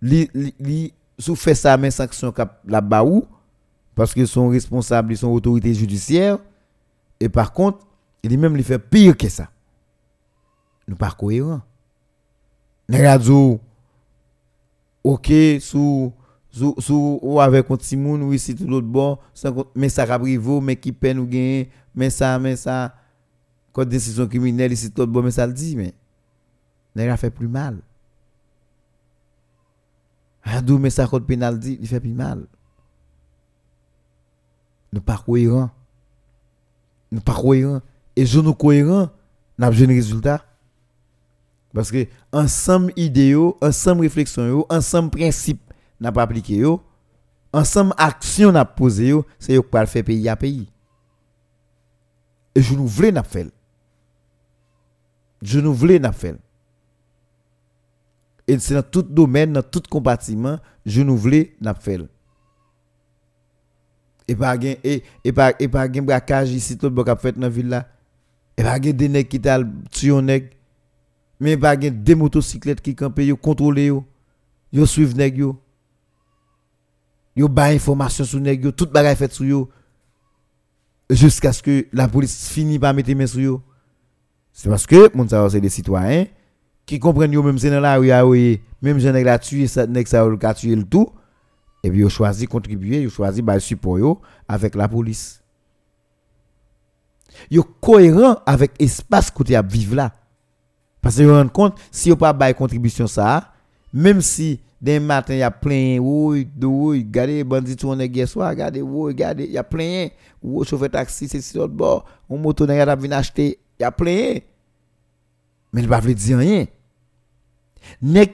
li li, li sous fait ça mais sanction la baou parce qu'ils sont responsables, ils sont autorités judiciaires et par contre, il même lui fait pire que ça. Nous pas cohérents. Radio OK sous sous sous ou avec un petit monde ou ici tout l'autre bon mais ça caprivo mais qui peine ou gain mais ça mais ça. Code décision criminelle ici tout bon mais ça le dit mais n'a fait plus mal. Adou mais ça code pénal dit il fait plus mal. Nous pas cohérents. Nous pas cohérents et je nous cohérents n'a de résultat parce que ensemble idéaux, ensemble réflexion, ensemble principe n'a pas appliqué yo, ensemble action n'a posé yo, c'est yo qui faire pays à pays. Et je nous voulais n'a fait. Je nous voulais n'a fait. Et c'est dans tout domaine, dans tout compartiment, je nous voulais n'a fait. Et pas et et pas et pas braquage ici tout le fait dans ville là. Et pas des nèg qui t'a tué nèg mais pas des motocyclettes qui campent yo contrôler yo yo suivent nèg yo yo ba information sur nèg yo toute bagaille fait sur yo jusqu'à ce que la police finisse par mettre main sur yo. C'est parce que mon c'est des citoyens qui comprennent yo même c'est dans la rue même jeune nèg la tuer ça ça tuer le tout et puis yo choisi contribuer yo choisi ba support avec la police yo cohérent avec espace côté à vivre là. Parce que vous rendez compte, si vous pas de contribution ça, même si d'un matin il y a plein, oui, oui, regardez, bandit on est hier soir, regardez, oui, regardez, il y a plein, ou chauffeur taxi, c'est sur l'autre bord, on moto n'a pas venir acheter, il y a plein. Mais il pas dire rien.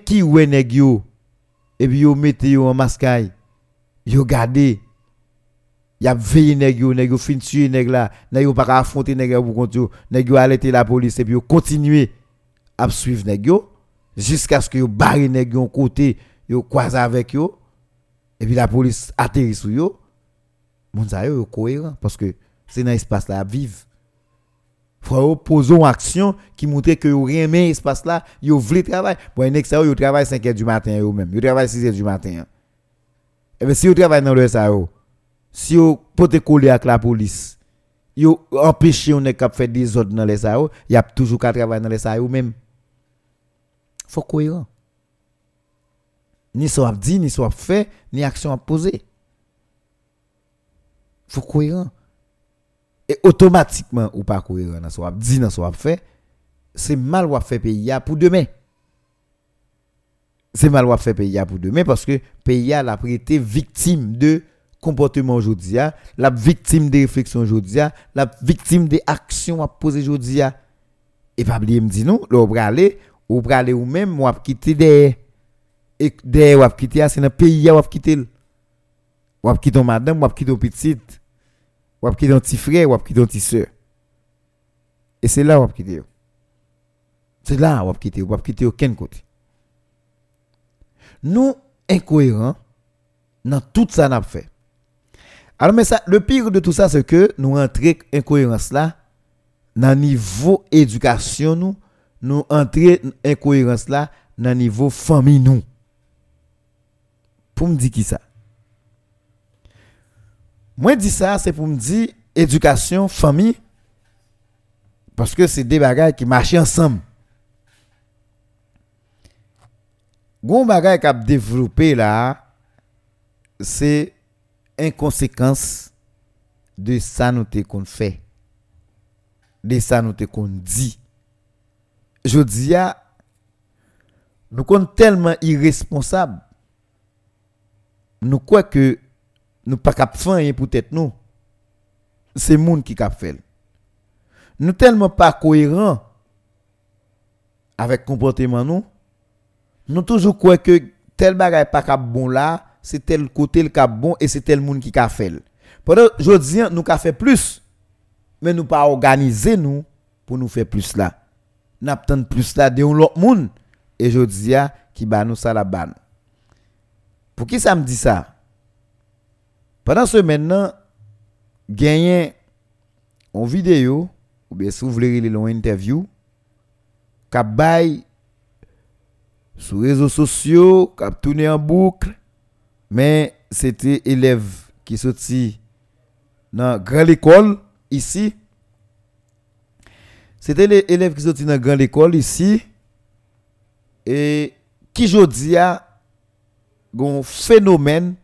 Qui ouais nèg yo, et puis yo mettez yo en mascaille, yo y a veillé nèg yo, nèg yo fin tuer nèg là, nèg yo pas affronter nèg yo pour contre nèg yo arrêter la police et puis yo continuer à suivre nèg jusqu'à ce que yo barre nèg yo côté yo croise avec yo et puis la police atterrit sur yo mon ça yo cohérent parce que c'est dans espace là à vivre faut poser une action qui montre que yo rien mais espace là yo voulez travailler pour un ex yo travaille 5h du matin yo même yo travaille 6h du matin. Et bien si yo travaille dans le ça yo si yo pote coller avec la police yo empêcher on est faire des ordres dans les ça il y a toujours qu'à travailler dans les ça même faut cohérent. Ni soit dit, ni soit fait, ni action à poser. faut cohérent. Et automatiquement, ou pas cohérent, soit dit, soit fait, c'est mal ou fait pays pour demain. C'est mal ou fait pays pour demain parce que pays a la victime de comportement aujourd'hui, la victime de réflexion aujourd'hui, la victime des actions à poser aujourd'hui. Et pas oublier me dit non, là aller ou aller ou même ou quitter des et des ou quitter c'est dans pays ou quitter ou quitter madame ou quitter petite ou quitter ton petit frère ou quitter ton petit soeur et c'est là ou quitter c'est là ou quitter ou quitter aucun côté nous incohérents dans tout ça n'a fait alors mais ça le pire de tout ça c'est que nous rentrons incohérence là dans niveau éducation nous nous entrer incohérence là dans niveau famille nous. Pour me dire qui ça? Moi dis ça c'est pour me dire éducation famille parce que c'est des bagages qui marchent ensemble. Gon qui a développé là c'est inconséquence de ça nous qu'on fait. De ça nous qu'on dit. Je dis à nous sommes tellement irresponsables. Nous croyons que nous pas cap faire peut-être nous. C'est monde qui cap fait. Nous tellement pas cohérents avec comportement nous. Nous toujours croyons que tel bagay pas cap bon là, c'est tel côté le cap bon et c'est tel monde qui ka fait. Pendant jodi nous ka fait plus mais nous pas organiser nous pour nous faire plus là. N'a plus là de l'autre monde et jodi qui ba nous ça la ban. Pour qui ça me dit ça? Pendant ce maintenant gagner en vidéo ou bien si vous voulez une interview sur réseaux sociaux, cap tourné en boucle Men, se te elev ki soti nan gran l'ekol, isi. Se te elev ki soti nan gran l'ekol, isi. E ki jodi a, gon fenomen,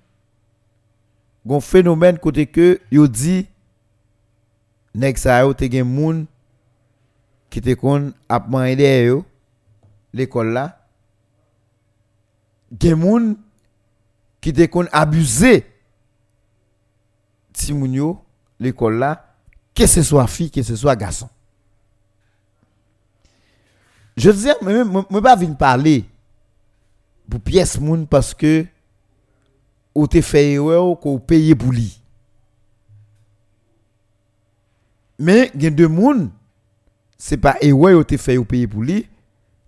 gon fenomen kote ke yo di, nek sa yo te gen moun ki te kon apman ide yo, l'ekol la, gen moun, qui te kon abusé. Ti moun yo l'école là que ce soit fille que ce soit garçon. Je dis moi moi pas venir parler pour pièce moun parce que ou te fait erreur qu'on paye pour lui. Mais il y a deux moun c'est pas erreur ou te fait ou payer pour lui.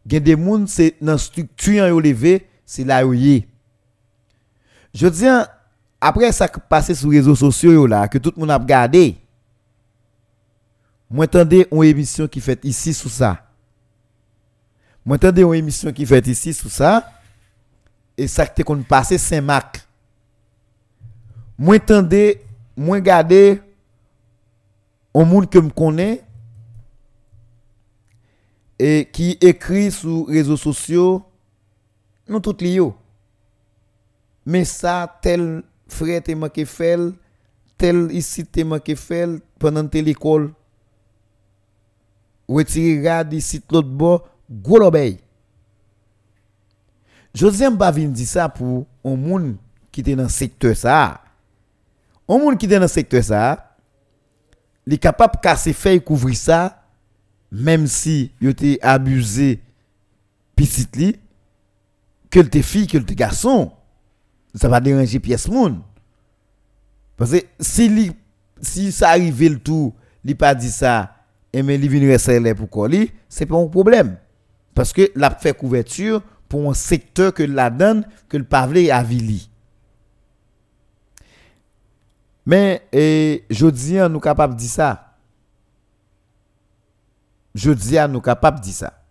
Il y a des moun c'est dans structure yo levé c'est là où je dis après ça qui passé sur les réseaux sociaux là que tout le monde a regardé moi attendez une émission qui fait ici sous ça moi attendez une émission qui fait ici sous ça et ça qui qu'on passé Saint-Marc. Moi tendez, moi garder un monde que me connaît et qui écrit sur réseaux sociaux nous tout liés. Mais ça tel frère te manqué fait tel ici te manqué fait pendant telle école. Retirer ici l'autre bord, gros l'obéi. Josem pas vinn dire ça pour un monde qui est dans le secteur ça. Un monde qui est dans le secteur ça, il est capable de casser feuille couvrir ça même si il été abusé petit que te fille que te garçon ça va déranger pièce monde parce que si si ça arrive le tout il pas dit ça et mais il vient rester pour coller c'est pas un problème parce que la fait couverture pour un secteur que la donne que le pavlé a vili. Mais et je dis nous capable de dire ça. Je dis nous capable de dire ça.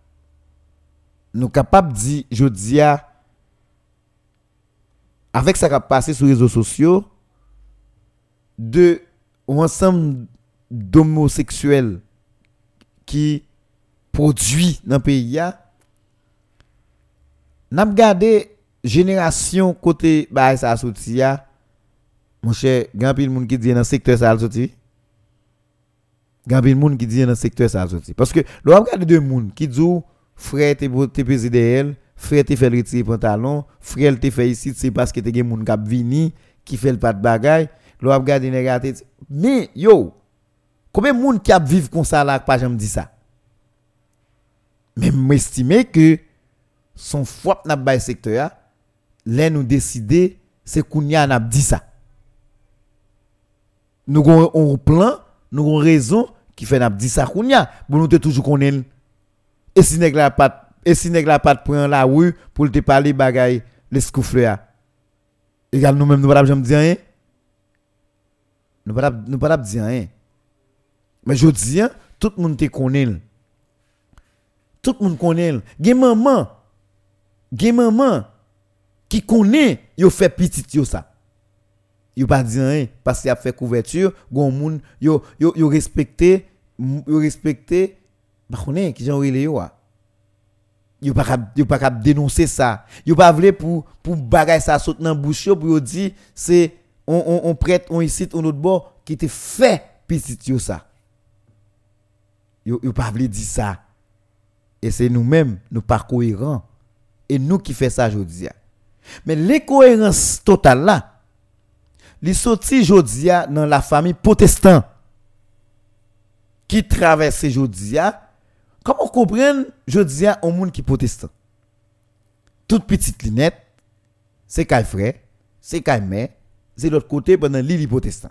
Nous capable de dire je dis avec ça qui a passé sur les réseaux sociaux de un ensemble d'homosexuels qui produit dans le pays n'a gardé génération côté bah ça sorti mon cher grand pile monde qui dit dans secteur ça sorti. Grand pile monde qui dit dans secteur ça sorti. Parce que l'on regarde deux monde qui dit frère t'es t'es président frère t'es fait retirer pantalon frère t'es fait ici c'est parce que t'es gen monde qui vini qui fait le pas de bagaille. L'on regarde négatif mais yo combien de monde qui a vivre comme ça là pas jamais dit ça? Mais m'estimer que son foi n'a pas secteur là nous décider c'est kounya n'a dit ça. Nous avons un plan nous avons raison qui fait n'a dit ça kounya pour nous toujours connaître et si la pas et si nèg la pas prend la rue pour te parler bagay les scoufleurs égal nous même nous pas dire rien nous pas nous pas dire rien mais je dis hein, tout le monde te connaît tout le monde connaît gen maman gen maman qui connaît yo fait petit yo ça yo pas dit rien parce qu'il a fait couverture gon moun yo yo yo respecté yo respecté ba connaît qui j'en relé yo yo pas yo pas dénoncer ça yo pas vle pour pour bagay ça saute dans bouche pour dire c'est on, on, on prête on autre bord qui te fait petit yo ça yo yo pas vle dire ça et c'est nous-mêmes nous pas cohérents et nous qui fait ça aujourd'hui. Mais l'incohérence totale là, les sorti aujourd'hui dans la famille protestante qui traverse aujourd'hui. Comment comprendre aujourd'hui un monde qui protestant? Toute petite linette, c'est qu'un frère, c'est qu'un mère, c'est l'autre côté pendant l'île protestant.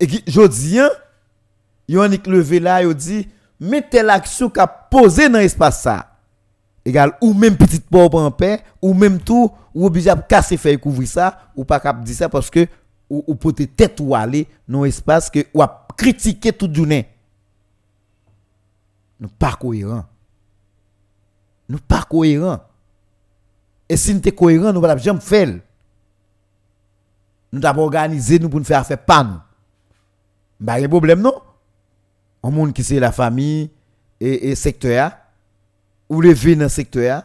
Et je dis, hein, yon levé là, yo dit, mettez l'action qu'a posé dans l'espace ça. Égal, ou même petite pauvre en paix, ou même tout, ou obligé de casser faire couvrir ça, ou pas dire ça parce que, ou, ou peut tête ou aller dans l'espace que, ou a critiquer toute journée. Nous pas cohérents. Nous pas cohérents. Et si nous sommes cohérents, nous ne pouvons jamais faire. Nous devons organiser nous pour nous faire affaire pas nous. Pas de problème non? Un monde qui c'est la famille et, et secteur ou lever dans le secteur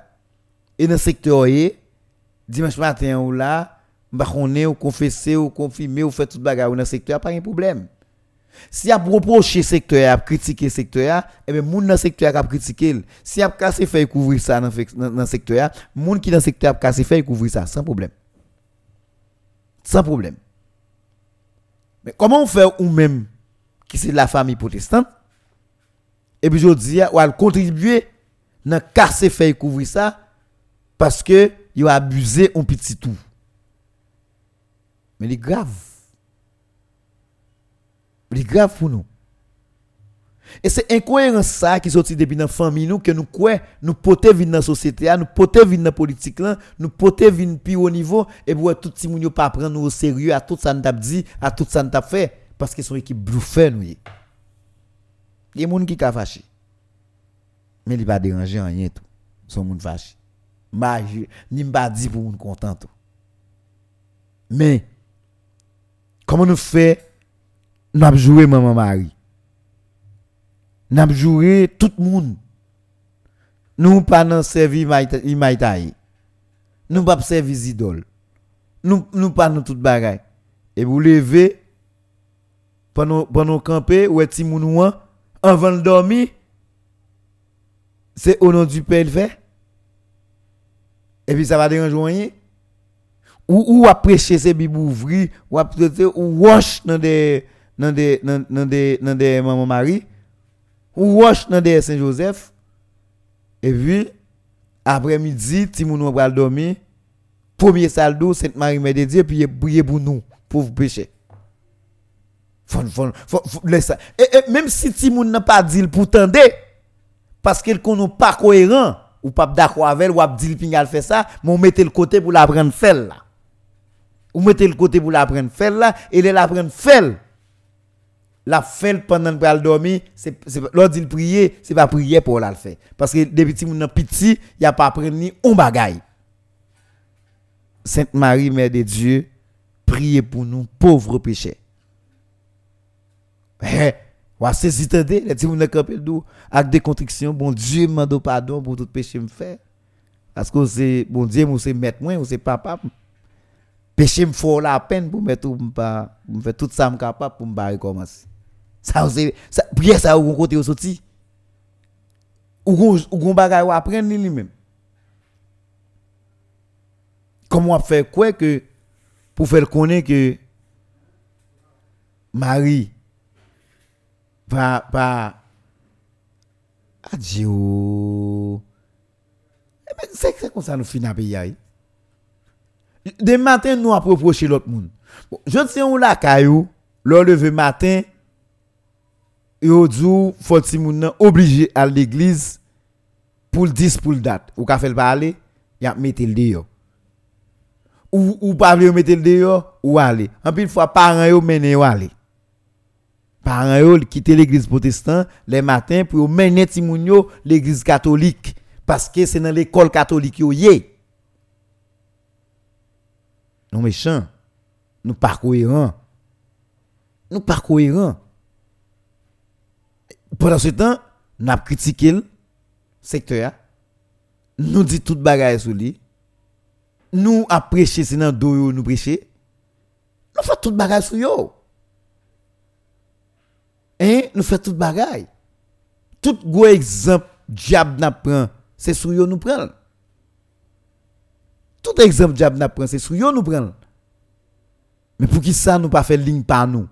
et dans le secteur dimanche matin ou là, bah on est ou confesser ou confirmer ou faire toute bagarre dans le secteur pas de problème. Si a reproché secteur, a critiqué secteur, et bien moun dans secteur a critiqué. Si a cassé fait couvrir ça dans le secteur, moun qui dans secteur a cassé fait couvrir ça sans problème. Sans problème. Mais comment on fait ou même qui c'est la famille protestante? Et puis je dis ou a contribuer dans casser fait couvrir ça parce que il a abusé un petit tout. Mais c'est grave. C'est grave pour nous. Et c'est incohérent ça qui sorti depuis dans famille nous que nous quoi nous poter vivre dans la société nous poter vivre dans la politique là nous poter vivre plus haut niveau et pour tout le monde pas prendre nous au sérieux à tout ça nous dit à tout ça nous fait parce que son équipe bluffé nous il y a des gens qui sont fâché mais il pas déranger rien tout. Son monde fâché. Ni pas dit pour nous content mais comment nous fait avons joué maman Marie. Avons joué tout le monde. Nous pas dans servi Imaïtaï. Nous pas servi idole. Nous nous pas dans toute bagaille. Et vous levez pendant pendant camper ou est moun avant de dormir c'est au nom du Père fait? Et puis ça va déranger. Ou ou à prêcher ces bibles ou à ou wash dans des dans des dans des dans des maman Marie ou wash dans des Saint Joseph et puis après-midi Timoun va dormir premier saldo Sainte Marie Mère de Dieu puis prier pour nous pauvres péchés fon, fon, laisse même si Timoun n'a pas dit pour tendre parce qu'il qu'on pas cohérent ou pas d'accord avec ou dit pingal fait ça mais on mettait le côté pour l'apprendre faire là. Ou mettez le côté pour l'apprendre faire là et l'apprendre faire la fait pendant le dormir, c'est lors dit prier, c'est pas prier pour la faire parce que depuis petit mon petit, il a pas appris ni on bagaille. Sainte Marie mère de Dieu, priez pour nous pauvres pécheurs. Eh, wa saisi tande, les ti moun campé dou avec des contrictions, bon Dieu m'a pardon pour tout péché me fait. Parce que c'est bon Dieu, moi c'est mettre moi, c'est papa. Péché me faut la peine pour mettre pas me faire tout ça me capable pour me recommencer. Ça, c'est, ça, prière ça, ou côté au sorti. Ou ou bagay ou apprendre lui-même. Comment on fait quoi que, pour faire connaître que Marie va, va, adieu. Eh ben, c'est comme ça nous finissons à payer. De matin, nous approchons l'autre monde. je sais où la caillou, le lever matin, yo dou faut ti moun obligé à l'église pour le 10 pour le date. Ou ka fait parler y a le dehors. Ou ou pas vle mettre le dehors ou aller. En pile fois parents yo mené ou aller. Parents yo quitter l'église protestante les matins pour mener ti moun yo l'église catholique. Parce que c'est dans l'école catholique yo yé. Non méchant. Nous pas cohérent. Nous pas pendant ce temps, nous avons critiqué le secteur. Nous dit toute bagaille sur lui. Nous prêché, c'est dans nous prêcher. Nous faisons toute bagaille sur yo. Hein? Nous faisons toute bagaille. Tout gros exemple diable n'a prend, c'est sur yo nous prend. Tout exemple diable n'a prend, c'est sur yo nous prend. Mais pour qui ça nous pas faire ligne par nous?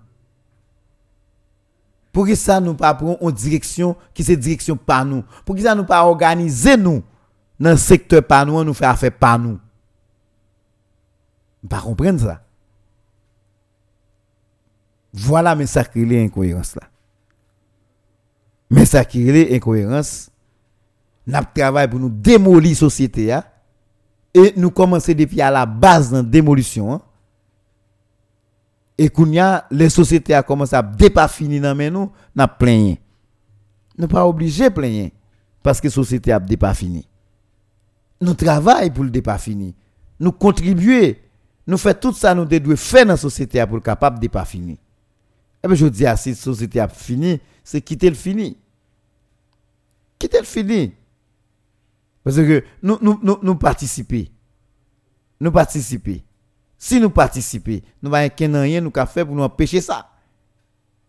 Pour que ça nous pas en direction qui c'est direction par nous. Pour que ça nous pas organiser nous dans le secteur par nous, nous faire affaire par nous. Pas ça. Voilà mais ça qui est incohérence là. Mais ça qui est incohérence, n'a travail pour nous démolir la société hein. et nous commencer depuis à la base de la démolition. Et qu'on a les sociétés a commencé à dépas fini dans nous, n'a plein. Nous pas obligé plein parce que société a dépas fini. Nous travaillons pour le dépas fini. Nous contribuer, nous faisons tout ça nous devons faire dans la société pour capable de pas. Et eh je dis si la société a fini, c'est quitter le fini. Quitter le fini. Parce que nous nous nous, nous participer. Nous participer. Si nous participer, nous va rien nous faire pour nous empêcher ça.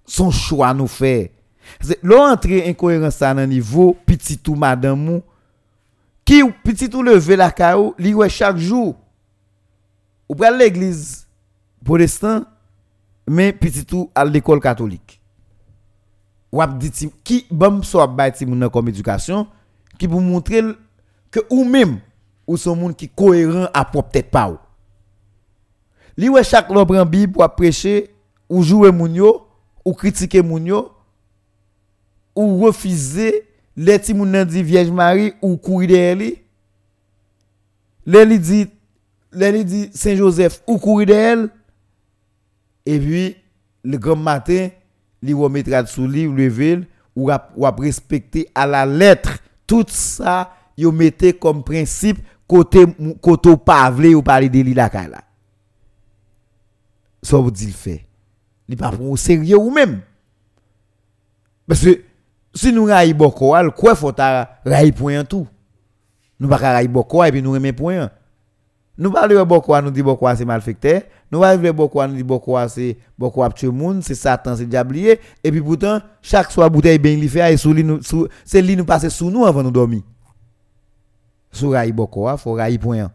Son choix nous fait. L'entrée incohérence à un niveau petit tout madame qui petit tout lever la caillou, li chaque jour. Ou pral l'église protestant mais petit tout à l'école catholique. Ou dit qui bon so ap ti moun comme éducation qui pour montrer que ou même ou son monde qui cohérent à peut-être pas ou. Li wè chaque lò prend Bible pour prêcher ou jouer moun yo ou critiquer moun yo ou refuser les ti moun Vierge Marie ou courir derrière li. Les li dit les li dit Saint Joseph ou courir derrière et puis le grand matin li remettra sous li lever ou ou respecter à la lettre. Tout ça yo mettez comme principe côté côté pas ou parler de li la ça vous dit le fait. Il pas pour sérieux ou même. Parce que si nous raï beaucoup, quoi faut raï point tout? Nous pas raï beaucoup et puis nous remet point. Nous parlons beaucoup, nous dit beaucoup c'est malfecteur. Nous parlons beaucoup, nous dit beaucoup c'est beaucoup tuer monde, c'est Satan, c'est diablier. Et puis pourtant, chaque soir bouteille bien li fait et sous nous c'est lui nous sous nous avant de dormir. Sous beaucoup, faut raï point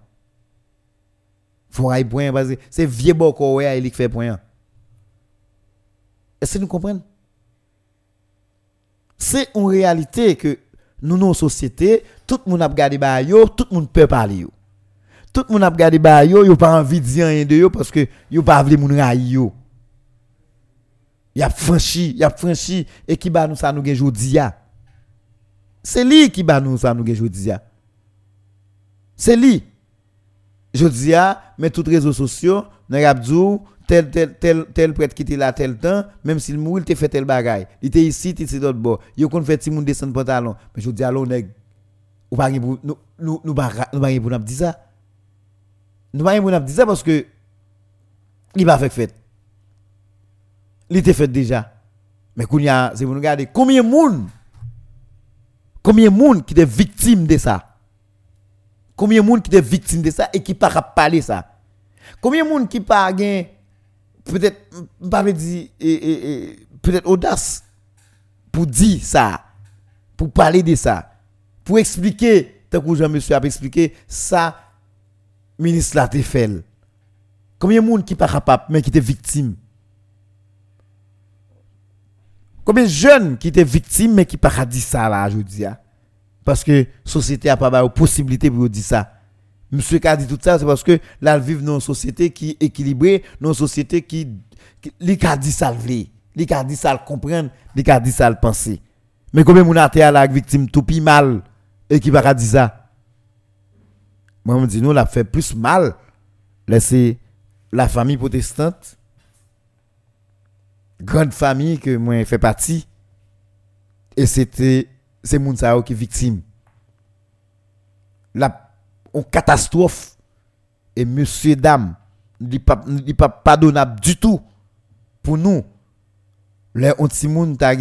faut rail point parce que c'est vieux boko ouais il fait point. Est-ce que nous comprenons? C'est une réalité que nous nos sociétés tout le monde a regardé yo tout le monde peut parler yo. Tout le monde a regardé ba yo yo pas envie de dire rien de yo parce que yo pas vle moun ray yo. Y a franchi y a franchi et qui ba nous ça nous gen jodi c'est lui qui ba nous ça nous gen jodi c'est lui. Je mais tous les réseaux sociaux, nous tel, tel, tel, tel prêtre qui était là tel temps, même s'il mourit, il fait tel bagaille. Il était ici, il était d'autre bord. Il a fait Simon descendre pantalon. Mais je dis, allons, nèg, ou pas nous, nous, nous, nous, pas pour dire ça. Nous pas pour dire ça parce que, il va faire fait. Il était fait déjà. Mais quand c'est pour nous combien de monde, combien de monde qui est victime de ça. Combien de monde qui est victime de ça et qui pas parler ça Combien de monde qui pas peut-être pas dire peut-être audace pour dire ça, pour parler de ça, pour expliquer tant que Jean-Monsieur a expliqué ça ministre la fait. Combien de monde qui pas capable mais qui était victime? Combien de jeunes qui étaient victimes mais qui pas dit ça là aujourd'hui parce que la société n'a pas la possibilité pour dire ça. Monsieur qui a dit tout ça, c'est parce que là, vivent dans une société qui est équilibrée, dans une société qui, qui a dit ça le li a dit ça le li a dit ça le. Mais combien de gens la victime tout pi mal et qui va dire ça? Moi, je dis, nous, l'a fait plus mal. c'est la famille protestante, grande famille que moi, fait partie. Et c'était c'est moun qui victime. La on catastrophe et monsieur dame n'est pas pardonnable du tout pour nous. Les on ti moun ta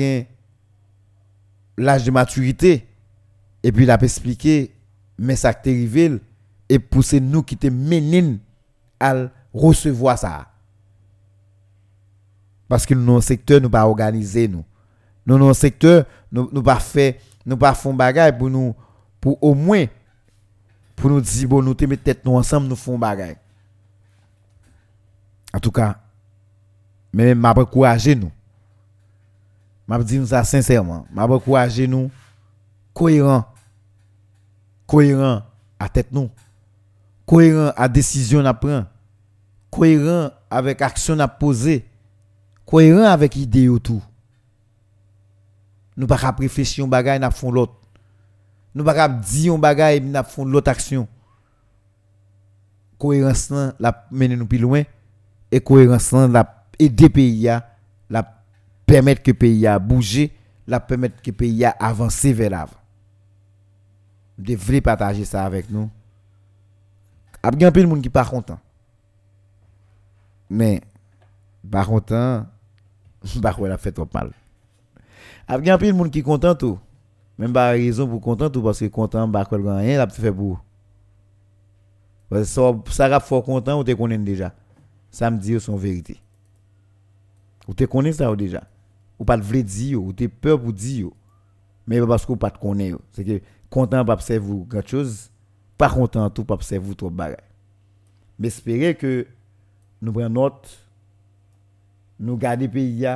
l'âge de maturité et puis il a expliqué mais ça qui arrivé et pousser nous qui te menine à recevoir ça. Parce que nous, secteur, nous pas organiser nous. Nous, dans secteur, nous, nous pas fait nous pas font bagaille pour nous pour au moins pour nous dire bon nous te tête nous ensemble nous font bagaille en tout cas mais m'a encourager nous. M'a dit nous ça sincèrement. M'a encourager nous. Cohérent. Cohérent à tête nous. Cohérent à décision à prendre. Cohérent avec action à poser, cohérent avec idée tout. Nous pas réfléchir un bagage n'a font l'autre. Nous pas qu'à dire un bagage n'a font l'autre action. Cohérence la mener nous plus loin et cohérence la aider pays à la permettre que pays a bouger, la permettre que pays a avancer vers l'avant. Devez partager ça avec nous. Il y a de monde qui pas content. Mais pas content, bah ouais, la fait trop mal. Il y a de monde qui content tout. Même pas raison pour content tout parce que content bah quoi rien la fait pour. Parce que ça ça fort content ou te connais déjà? Ça me dit son vérité. Ou te connais ça déjà. Ou pas le dire ou te peur pour dire. Mais parce que ou pas te connais. C'est que content pas observer quelque chose, pas content tout pas observer trop bagay. Mais espérer que nous prenons note, nous garder pays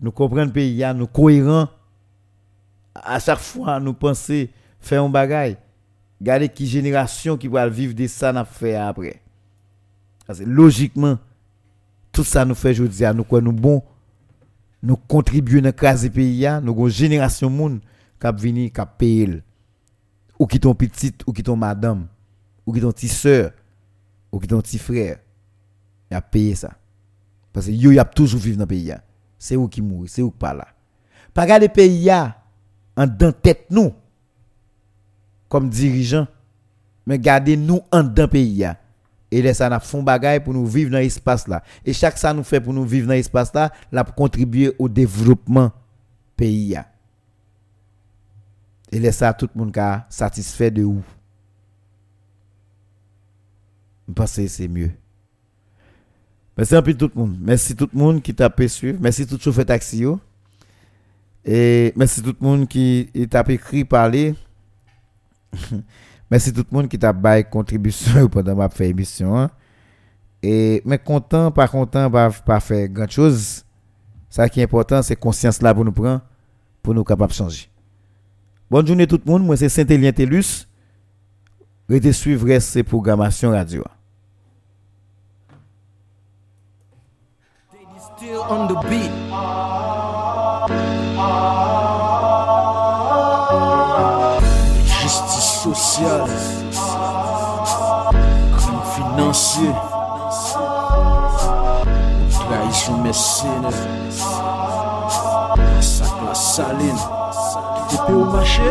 nous comprenons pays nous cohérents à chaque fois nous penser faire un bagay, garder qui génération qui va vivre de ça n'a fait après. Parce que logiquement tout ça nous fait aujourd'hui nous quoi nous bon nous contribuons à craser pays nous avons une génération monde qui venir qui payer ou qui ton petit ou qui ton madame ou qui ton petit soeur ou qui ton petit frère il a payé ça. Parce que yo y a toujours vivre dans le pays c'est où qui mourent c'est où qui pas là. Pas garder pays en dans tête nous comme dirigeant. Mais garder nous en dans pays et laisser ça fond bagaille pour nous vivre dans l'espace là. Et chaque ça nous fait pour nous vivre dans l'espace là la contribuer au développement pays et laisse ça tout le monde satisfait de où? Je pense que c'est mieux. Merci un peu tout le monde. Merci tout le monde qui t'a suivre merci tout chauffeur taxi et merci tout le monde qui t'a écrit parler merci tout le monde qui t'a baillé contribution pendant ma fait émission hein. et mais content pas content pas pas faire grand chose ça qui est important c'est conscience là pour nous prendre pour nous capables de changer Bonne journée tout le monde, moi c'est Saint-Élien Tellus. Restez suivre ces programmations radio. sosyal Krim finansye Traisyon mesene Masak la saline. Tepe ou mache,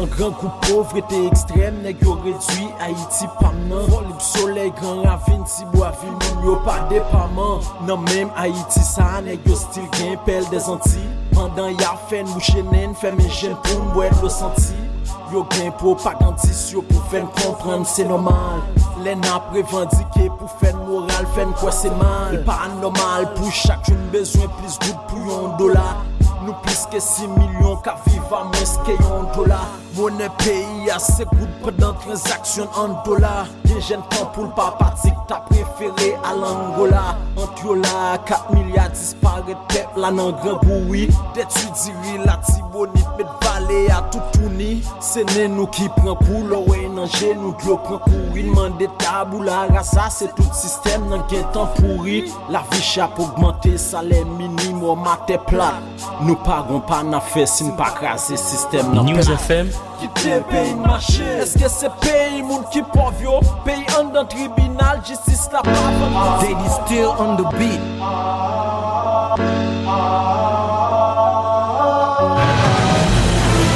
an gran kou povrete ekstrem Neg yo redwi Haiti paman Volib sole, gran ravine, tibou avil Moun yo pa depaman Nan non, menm Haiti sa, neg yo stil gen pel de zanti Pandan ya fen, mouche nen, feme jen pou mwet lo santi Yo gain propagandiste yo pour faire comprendre c'est normal. Les n'a revendiqué pour faire moral, faire quoi c'est mal. Pas normal pour chacune besoin plus good pour un dollar. Nous plus que 6 millions qu'à vivre à moins que un dollar. Monnaie pays assez good pendant transaction en dollars. Des jeunes temps pour le papa t'as préféré à l'Angola. Entre là, 4 milliards disparaît peuple là dans grand bruit. D'étudier la tibonite, mais pale a tout pouni non Se nen nou ki pren pou lowe nan genou Gyo pren pou inman de tabou la rasa Se tout sistem nan gen tan pouri La vi chap augmente salè minim Ou matè plat. Nou paron pa nan fe sin pa krasi sistem nan News FM Kite peyi n'mache Eske se peyi moun ki povyo Peyi an dan tribunal Jistis la pa They still on the beat.